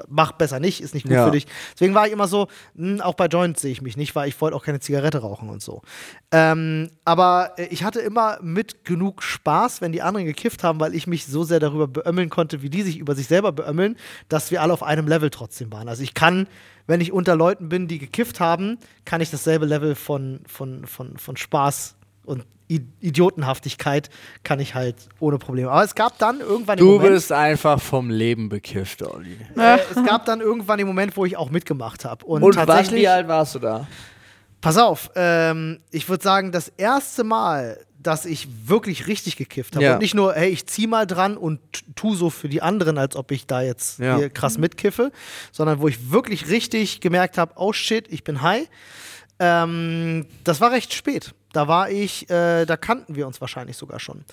mach besser nicht, ist nicht gut Ja. für dich. Deswegen war ich immer so, mh, auch bei Joints sehe ich mich nicht, weil ich wollte auch keine Zigarette rauchen und so. Ähm, aber äh, ich hatte immer mit genug Spaß, wenn die anderen gekifft haben, weil ich mich so sehr darüber beömmeln konnte, wie die sich über sich selber beömmeln, dass wir alle auf einem Level trotzdem waren. Also ich kann, wenn ich unter Leuten bin, die gekifft haben, kann ich dasselbe Level von, von, von, von Spaß und I Idiotenhaftigkeit kann ich halt ohne Probleme. Aber es gab dann irgendwann den Du Moment, bist einfach vom Leben bekifft, Olli. äh, es gab dann irgendwann den Moment, wo ich auch mitgemacht habe. Und, Und wann, tatsächlich, wie alt warst du da? pass auf, ähm, ich würde sagen, das erste Mal, dass ich wirklich richtig gekifft habe Ja. und nicht nur, hey, ich zieh mal dran und tu so für die anderen, als ob ich da jetzt Ja. hier krass mitkiffe, sondern wo ich wirklich richtig gemerkt habe, oh shit, ich bin high. Ähm, das war recht spät. Da war ich, äh, da kannten wir uns wahrscheinlich sogar schon.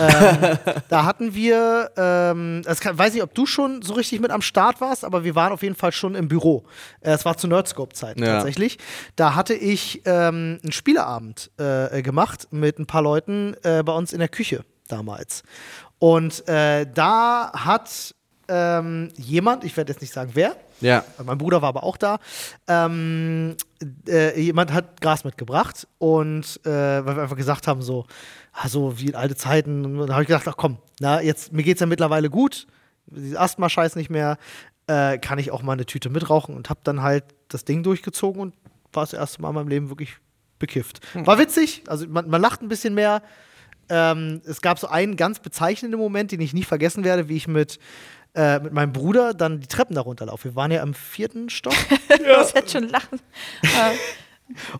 ähm, da hatten wir, ähm, das kann, weiß nicht, ob du schon so richtig mit am Start warst, aber wir waren auf jeden Fall schon im Büro. Äh, Es war zu Nerdscope-Zeiten Ja. tatsächlich. Da hatte ich ähm, einen Spieleabend äh, gemacht mit ein paar Leuten äh, bei uns in der Küche damals. Und äh, da hat ähm, jemand, ich werde jetzt nicht sagen wer, Ja. mein Bruder war aber auch da. Ähm, äh, jemand hat Gras mitgebracht und äh, weil wir einfach gesagt haben, so, ah, so wie in alte Zeiten. Und dann habe ich gedacht, ach komm, na, jetzt, mir geht es ja mittlerweile gut. Asthma-Scheiß nicht mehr. Äh, kann ich auch mal eine Tüte mitrauchen und habe dann halt das Ding durchgezogen und war das erste Mal in meinem Leben wirklich bekifft. War witzig, also man, man lacht ein bisschen mehr. Ähm, es gab so einen ganz bezeichnenden Moment, den ich nie vergessen werde, wie ich mit, äh, mit meinem Bruder dann die Treppen da runterlaufe. Wir waren ja im vierten Stock Ich muss jetzt schon lachen.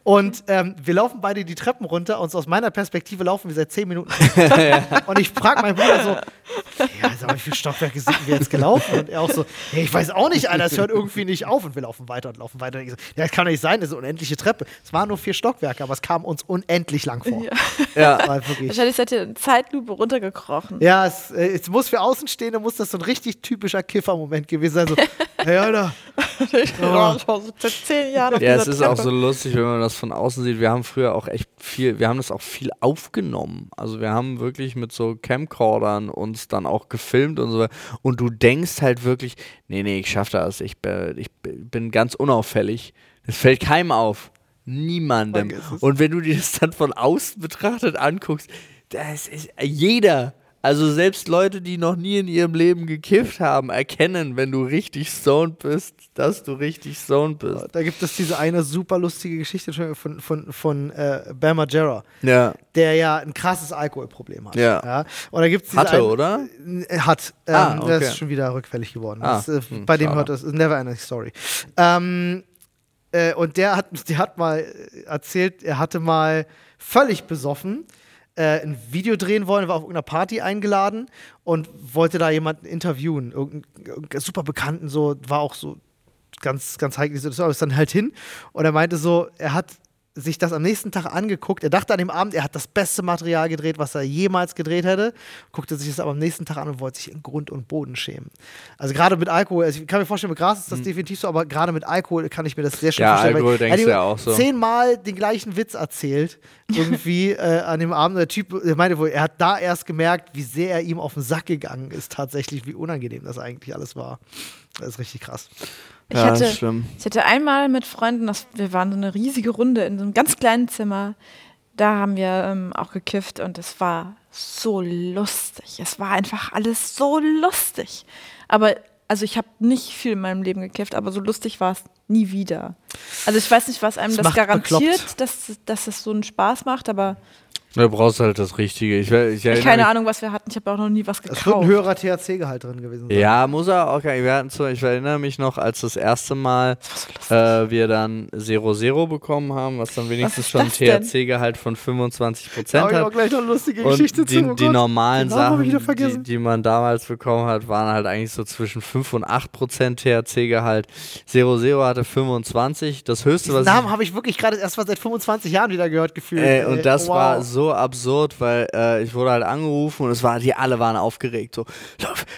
Und ähm, wir laufen beide die Treppen runter und so aus meiner Perspektive laufen wir seit zehn Minuten. und ich frage meinen Bruder so, ja, sag mal, wie viele Stockwerke sind wir jetzt gelaufen? Und er auch so, hey, ich weiß auch nicht, Alter, es hört irgendwie nicht auf. Und wir laufen weiter und laufen weiter. Und ich so, ja, das kann doch nicht sein, das ist eine unendliche Treppe. Es waren nur vier Stockwerke, aber es kam uns unendlich lang vor. Ja. Wirklich. wahrscheinlich seid ihr in Zeitlupe runtergekrochen. Ja, es, äh, es muss für Außenstehende muss das so ein richtig typischer Kiffer-Moment gewesen sein. So, hey, Alter, War so seit zehn Jahren Ja, es ist auch Treppe. so lustig, wenn man das von außen sieht. Wir haben früher auch echt viel, wir haben das auch viel aufgenommen. Also wir haben wirklich mit so Camcordern uns dann auch gefilmt und so. Und du denkst halt wirklich, nee, nee, ich schaff das. Ich, bin- ich bin ganz unauffällig. Das fällt keinem auf. Niemandem. Es. Und wenn du dir das dann von außen betrachtet anguckst, das ist jeder. Also selbst Leute, die noch nie in ihrem Leben gekifft haben, erkennen, wenn du richtig stoned bist, dass du richtig stoned bist. da gibt es diese eine super lustige Geschichte von, von, von äh, Bam Margera. Ja. der ja ein krasses Alkoholproblem hat. Ja. Und da gibt's Hatte, ein- oder? Äh, Hat. Ähm, Ah, Der okay. ist schon wieder rückfällig geworden. Ah, das, äh, hm, bei dem hört das never ending story. Ähm, äh, und der hat, der hat mal erzählt, er hatte mal völlig besoffen äh, ein Video drehen wollen, war auf irgendeiner Party eingeladen und wollte da jemanden interviewen. Irgendeinen super Bekannten, so, war auch so ganz, ganz heikle Situation, aber ist dann halt hin. Und er meinte so, er hat sich das am nächsten Tag angeguckt. Er dachte an dem Abend, er hat das beste Material gedreht, was er jemals gedreht hätte. Guckte sich das aber am nächsten Tag an und wollte sich in Grund und Boden schämen. Also gerade mit Alkohol, also ich kann mir vorstellen, mit Gras ist das definitiv so, aber gerade mit Alkohol kann ich mir das sehr schön Ja, vorstellen. Alkohol denkst du ja auch so. Zehnmal den gleichen Witz erzählt, irgendwie äh, an dem Abend. Der Typ, der meinte wohl, er hat da erst gemerkt, wie sehr er ihm auf den Sack gegangen ist, tatsächlich, wie unangenehm das eigentlich alles war. Das ist richtig krass. Ich Ja, hatte, schlimm. ich hatte einmal mit Freunden, das, wir waren so eine riesige Runde in so einem ganz kleinen Zimmer. Da haben wir ähm, auch gekifft und es war so lustig. Es war einfach alles so lustig. Aber, also ich habe nicht viel in meinem Leben gekifft, aber so lustig war es nie wieder. Also ich weiß nicht, was einem Das das, garantiert, bekloppt. dass, dass es so einen Spaß macht, aber Du brauchst halt das Richtige. Ich, we- ich ich keine mich- Ahnung, was wir hatten. Ich habe auch noch nie was Es wird ein gekauft. höherer THC-Gehalt drin gewesen sein. Ja, muss er auch. Okay, wir hatten so, ich erinnere mich noch, als das erste Mal äh, wir dann Zero Zero bekommen haben, was dann wenigstens ist schon denn? THC-Gehalt von 25 Da Prozent habe ich auch hat. gleich noch eine lustige Und Geschichte die, zu. oh die normalen Den Sachen, die, die man damals bekommen hat, waren halt eigentlich so zwischen 5 und 8 Prozent THC-Gehalt. Zero Zero hatte 25. Das höchste, Diesen was Namen habe ich wirklich gerade erst mal seit 25 Jahren wieder gehört gefühlt. Ey, und das wow. war so so absurd, weil äh, ich wurde halt angerufen und es war, die alle waren aufgeregt. So,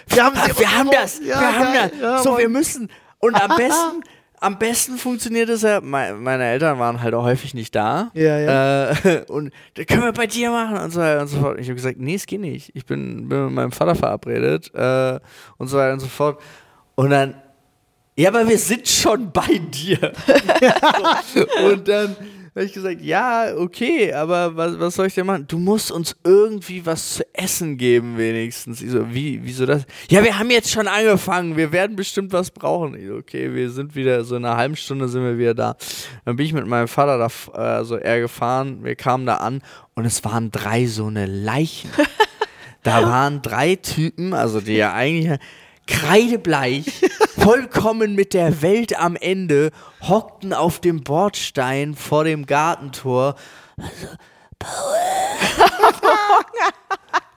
Wir haben, wir haben das, Ja, wir haben geil. das. Ja, so, Mann. wir müssen. Und am besten, am besten funktioniert es ja, mei- meine Eltern waren halt auch häufig nicht da. Ja, ja. Äh, und das können wir bei dir machen und so weiter und so fort. Ich habe gesagt, nee, es geht nicht. Ich bin, bin mit meinem Vater verabredet äh, und so weiter und so fort. Und dann, ja, aber wir sind schon bei dir. Und dann habe ich gesagt, ja, okay, aber was, was soll ich denn machen? Du musst uns irgendwie was zu essen geben, wenigstens. Ich so, wie, wieso das? Ja, wir haben jetzt schon angefangen, wir werden bestimmt was brauchen. Ich so, okay, wir sind wieder, so in einer halben Stunde sind wir wieder da. Dann bin ich mit meinem Vater da, f- äh, so er gefahren, wir kamen da an und es waren drei so eine Leichen. Da waren drei Typen, also die ja eigentlich kreidebleich, vollkommen mit der Welt am Ende, hockten auf dem Bordstein vor dem Gartentor.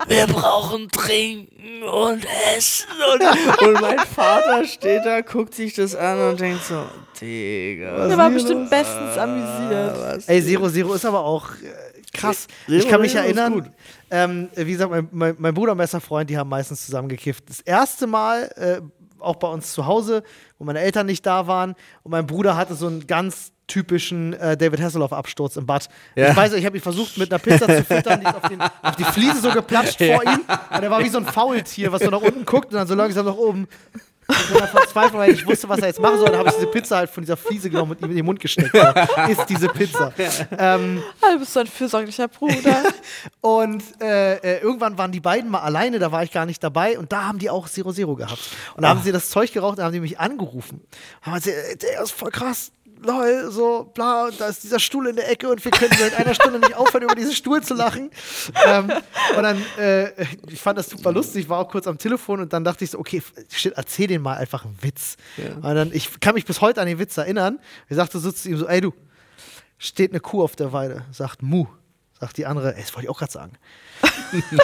Wir brauchen Trinken und Essen. Und, und mein Vater steht da, guckt sich das an und denkt so, Digga. Der war bestimmt bestens amüsiert. was Ey, Zero Zero ist aber auch äh, krass. Zero ich kann mich erinnern, ähm, wie gesagt, mein, mein, mein Bruder und bester Freund, die haben meistens zusammen gekifft. Das erste Mal, äh, auch bei uns zu Hause, wo meine Eltern nicht da waren und mein Bruder hatte so einen ganz typischen äh, David Hasselhoff-Absturz im Bad. Ja. Ich weiß, ich habe ihn versucht, mit einer Pizza zu füttern, die ist auf, den, auf die Fliese so geplatscht vor ihm. Und er war wie so ein Faultier, was so nach unten guckt und dann so langsam nach oben. Ich bin da verzweifelt, weil ich wusste, was er jetzt machen soll. Dann habe ich diese Pizza halt von dieser Fliese genommen und ihm in den Mund gesteckt. Ist diese Pizza. Ähm, Ah, du bist so ein fürsorglicher Bruder. und äh, äh, irgendwann waren die beiden mal alleine, da war ich gar nicht dabei und da haben die auch Zero Zero gehabt. Und da haben sie das Zeug geraucht, da haben die mich angerufen. Haben gesagt, äh, der ist voll krass. Lol, so, bla, und da ist dieser Stuhl in der Ecke und wir können seit einer Stunde nicht aufhören, über diesen Stuhl zu lachen. Ähm, und dann, äh, ich fand das super lustig, war auch kurz am Telefon und dann dachte ich so, okay, shit, erzähl den mal einfach einen Witz. Und dann, ich kann mich bis heute an den Witz erinnern. Ich sagte so zu ihm so, ey du, steht eine Kuh auf der Weide, sagt Mu. Sagt die andere, ey, das wollte ich auch gerade sagen.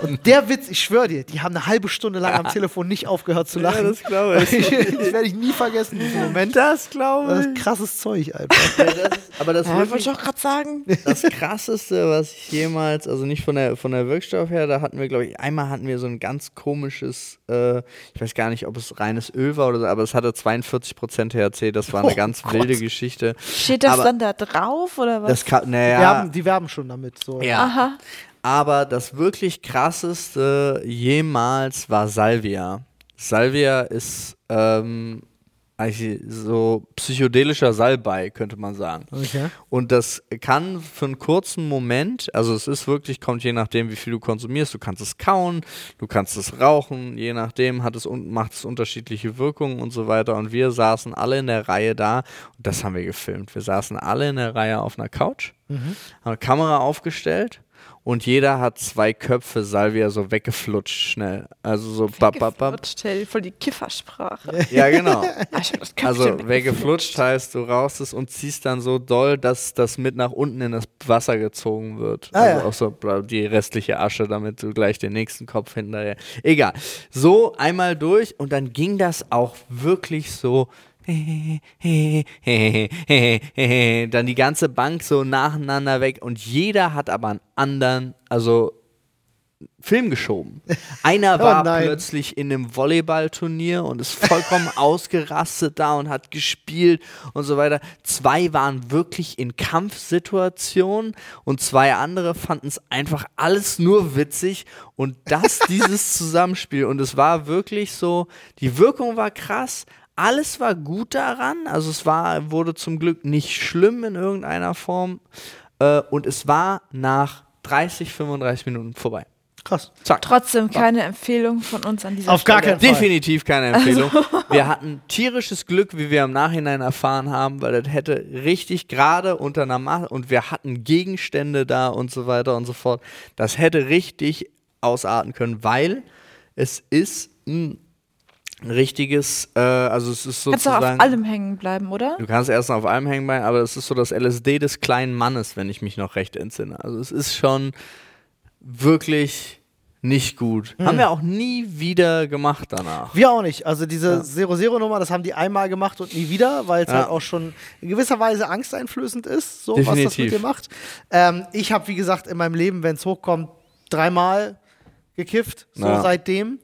Und der Witz, ich schwöre dir, die haben eine halbe Stunde lang am Telefon nicht aufgehört zu lachen. das glaube ich. das werde ich nie vergessen, diesen Moment. Das glaube Das ich. ist krasses Zeug einfach. Ja, das ist, aber das Ja, wollte ich auch gerade sagen. das krasseste, was ich jemals, also nicht von der von der Wirkstoff her, da hatten wir, glaube ich, einmal hatten wir so ein ganz komisches, äh, ich weiß gar nicht, ob es reines Öl war oder so, aber es hatte 42% THC, das war eine Oh ganz Gott. wilde Geschichte. Steht das Aber dann da drauf oder was? Das kann, naja, Werben, die werben schon damit. So. ja. Aha. Aber das wirklich krasseste jemals war Salvia. Salvia ist ähm, eigentlich so psychedelischer Salbei, könnte man sagen. Okay. Und das kann für einen kurzen Moment, also es ist wirklich, kommt je nachdem, wie viel du konsumierst, du kannst es kauen, du kannst es rauchen, je nachdem hat es macht es unterschiedliche Wirkungen und so weiter. Und wir saßen alle in der Reihe da und das haben wir gefilmt. Wir saßen alle in der Reihe auf einer Couch, haben eine Kamera aufgestellt und jeder hat zwei Köpfe Salvia so weggeflutscht schnell. Also so bap, bap, bap. Geflutscht, hey, voll die Kiffersprache. Ja, genau. Köpfchen Also weggeflutscht. heißt, du rauchst es und ziehst dann so doll, dass das mit nach unten in das Wasser gezogen wird. Ah, also ja. auch so die restliche Asche, damit du gleich den nächsten Kopf hinterher. Egal. So einmal durch und dann ging das auch wirklich so. Dann die ganze Bank so nacheinander weg und jeder hat aber einen anderen, also Film geschoben. Einer Oh war nein. plötzlich in einem Volleyballturnier und ist vollkommen ausgerastet da und hat gespielt und so weiter. Zwei waren wirklich in Kampfsituationen und zwei andere fanden es einfach alles nur witzig und das dieses Zusammenspiel und es war wirklich so, die Wirkung war krass, alles war gut daran, also es war, wurde zum Glück nicht schlimm in irgendeiner Form äh, und es war nach 30, 35 Minuten vorbei. Krass. Zack. Trotzdem keine Empfehlung von uns an dieser Auf gar Stelle. keinen Fall. Definitiv keine Empfehlung. Wir hatten tierisches Glück, wie wir im Nachhinein erfahren haben, weil das hätte richtig gerade unter einer Masse und wir hatten Gegenstände da und so weiter und so fort. Das hätte richtig ausarten können, weil es ist ein richtiges, äh, also es ist Kannst du auch sozusagen. auf allem hängen bleiben, oder? Du kannst erst auf allem hängen bleiben, aber es ist so das LSD des kleinen Mannes, wenn ich mich noch recht entsinne. Also es ist schon wirklich nicht gut. Haben wir auch nie wieder gemacht danach. Wir auch nicht. Also diese Zero-Zero-Nummer, das haben die einmal gemacht und nie wieder, weil es Ja. halt auch schon in gewisser Weise angsteinflößend ist, so was das mit Definitiv. dir macht. Ähm, ich habe, wie gesagt, in meinem Leben, wenn es hochkommt, dreimal gekifft, so Ja. seitdem.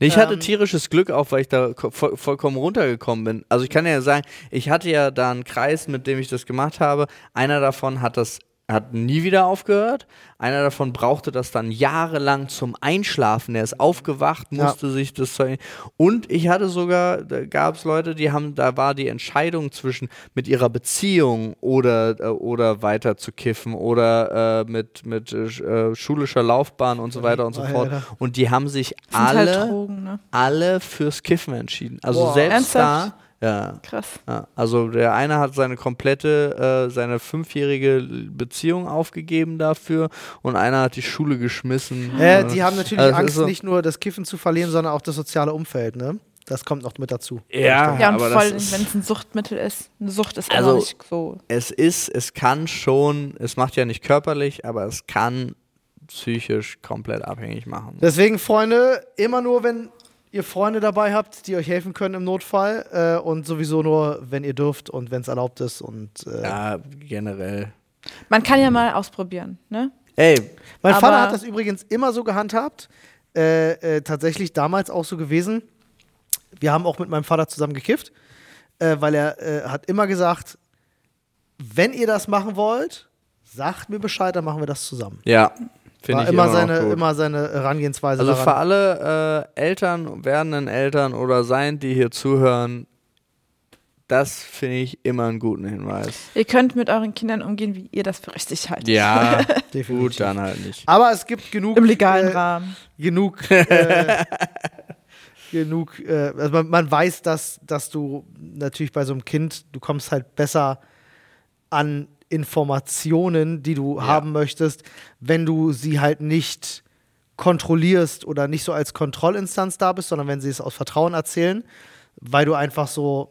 Nee, ich hatte Ähm, tierisches Glück auch, weil ich da voll, vollkommen runtergekommen bin. Also ich kann ja sagen, ich hatte ja da einen Kreis, mit dem ich das gemacht habe. Einer davon hat das hat nie wieder aufgehört. Einer davon brauchte das dann jahrelang zum Einschlafen. Der ist aufgewacht, Ja. musste sich das. Und ich hatte sogar, da gab es Leute, die haben, da war die Entscheidung zwischen mit ihrer Beziehung oder, äh, oder weiter zu kiffen oder äh, mit, mit äh, schulischer Laufbahn und so weiter und so ja, fort. ja. Und die haben sich Sind alle halt Drogen, ne? alle fürs Kiffen entschieden. Also Boah. selbst Ernsthaft? da, ja, Krass. ja. Also der eine hat seine komplette, äh, seine fünfjährige Beziehung aufgegeben dafür und einer hat die Schule geschmissen. Äh, die haben natürlich Also Angst, so- nicht nur das Kiffen zu verlieren, sondern auch das soziale Umfeld, ne? Das kommt noch mit dazu. Ja, Ja, und aber vor das allem, ist, wenn es ein Suchtmittel ist. Eine Sucht ist Also- nicht so. es ist, es kann schon, es macht ja nicht körperlich, aber es kann psychisch komplett abhängig machen. Deswegen, Freunde, immer nur, wenn ihr Freunde dabei habt, die euch helfen können im Notfall äh, und sowieso nur, wenn ihr dürft und wenn es erlaubt ist und äh, Ja, generell. Man kann ja mal ausprobieren, ne? Ey, Mein Aber- Vater hat das übrigens immer so gehandhabt. Äh, äh, tatsächlich damals auch so gewesen. Wir haben auch mit meinem Vater zusammen gekifft, äh, weil er äh, hat immer gesagt, wenn ihr das machen wollt, sagt mir Bescheid, dann machen wir das zusammen. ja, finde War ich immer immer, seine, gut. immer seine Herangehensweise Also für daran. alle äh, Eltern, werdenden Eltern oder sein, die hier zuhören, das finde ich immer einen guten Hinweis. Ihr könnt mit euren Kindern umgehen, wie ihr das für richtig haltet. Ja, Definitiv. gut, dann halt nicht. Aber es gibt genug, Im legalen äh, Rahmen. genug, äh, genug, äh, also man, man weiß, dass, dass du natürlich bei so einem Kind, du kommst halt besser an Informationen, die du haben möchtest, wenn du sie halt nicht kontrollierst oder nicht so als Kontrollinstanz da bist, sondern wenn sie es aus Vertrauen erzählen, weil du einfach so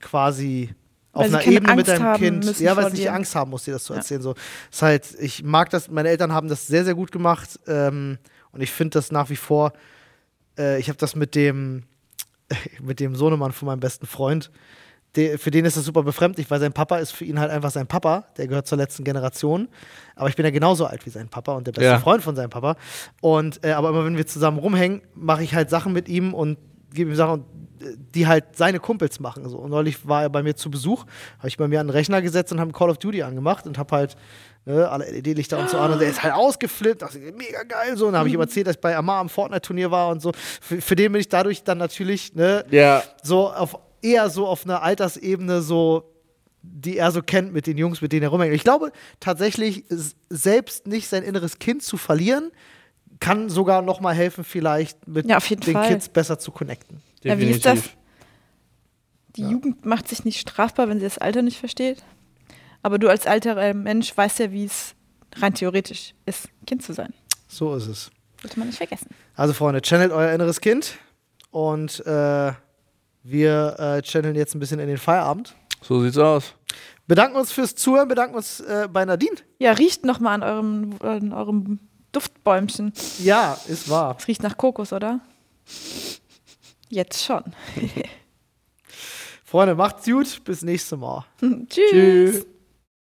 quasi auf Weil sie einer Ebene mit Angst deinem haben Kind, ja, weil sie nicht dir. Angst haben muss, dir das zu Ja. erzählen. So, ist halt, ich mag das, meine Eltern haben das sehr, sehr gut gemacht ähm, und ich finde das nach wie vor, äh, ich habe das mit dem, mit dem Sohnemann von meinem besten Freund, für den ist das super befremdlich, weil sein Papa ist für ihn halt einfach sein Papa, der gehört zur letzten Generation. Aber ich bin ja genauso alt wie sein Papa und der beste Ja. Freund von seinem Papa. Und äh, aber immer wenn wir zusammen rumhängen, mache ich halt Sachen mit ihm und gebe ihm Sachen, äh, die halt seine Kumpels machen. So. Und neulich war er bei mir zu Besuch, habe ich bei mir an den Rechner gesetzt und habe Call of Duty angemacht und habe halt ne, alle LED-Lichter und so an und der ist halt ausgeflippt, dachte ich, mega geil so. Und dann habe ich ihm erzählt, dass ich bei Amar am Fortnite-Turnier war und so. Für, für den bin ich dadurch dann natürlich ne, Ja, so auf eher so auf einer Altersebene so die er so kennt mit den Jungs, mit denen er rumhängt. Ich glaube tatsächlich selbst nicht sein inneres Kind zu verlieren, kann sogar noch mal helfen vielleicht mit Ja, den Fall. Kids besser zu connecten. Ja, wie ist das? Die Jugend macht sich nicht strafbar, wenn sie das Alter nicht versteht. Aber du als alter Mensch weißt ja, wie es rein theoretisch ist, Kind zu sein. So ist es. Sollte man nicht vergessen. Also Freunde, channelt euer inneres Kind und äh, wir äh, channeln jetzt ein bisschen in den Feierabend. So sieht's aus. Bedanken uns fürs Zuhören, bedanken uns äh, bei Nadine. Ja, riecht noch mal an eurem, an eurem Duftbäumchen. Ja, ist wahr. Es riecht nach Kokos, oder? Jetzt schon. Freunde, macht's gut, bis nächstes Mal. Tschüss. Tschüss.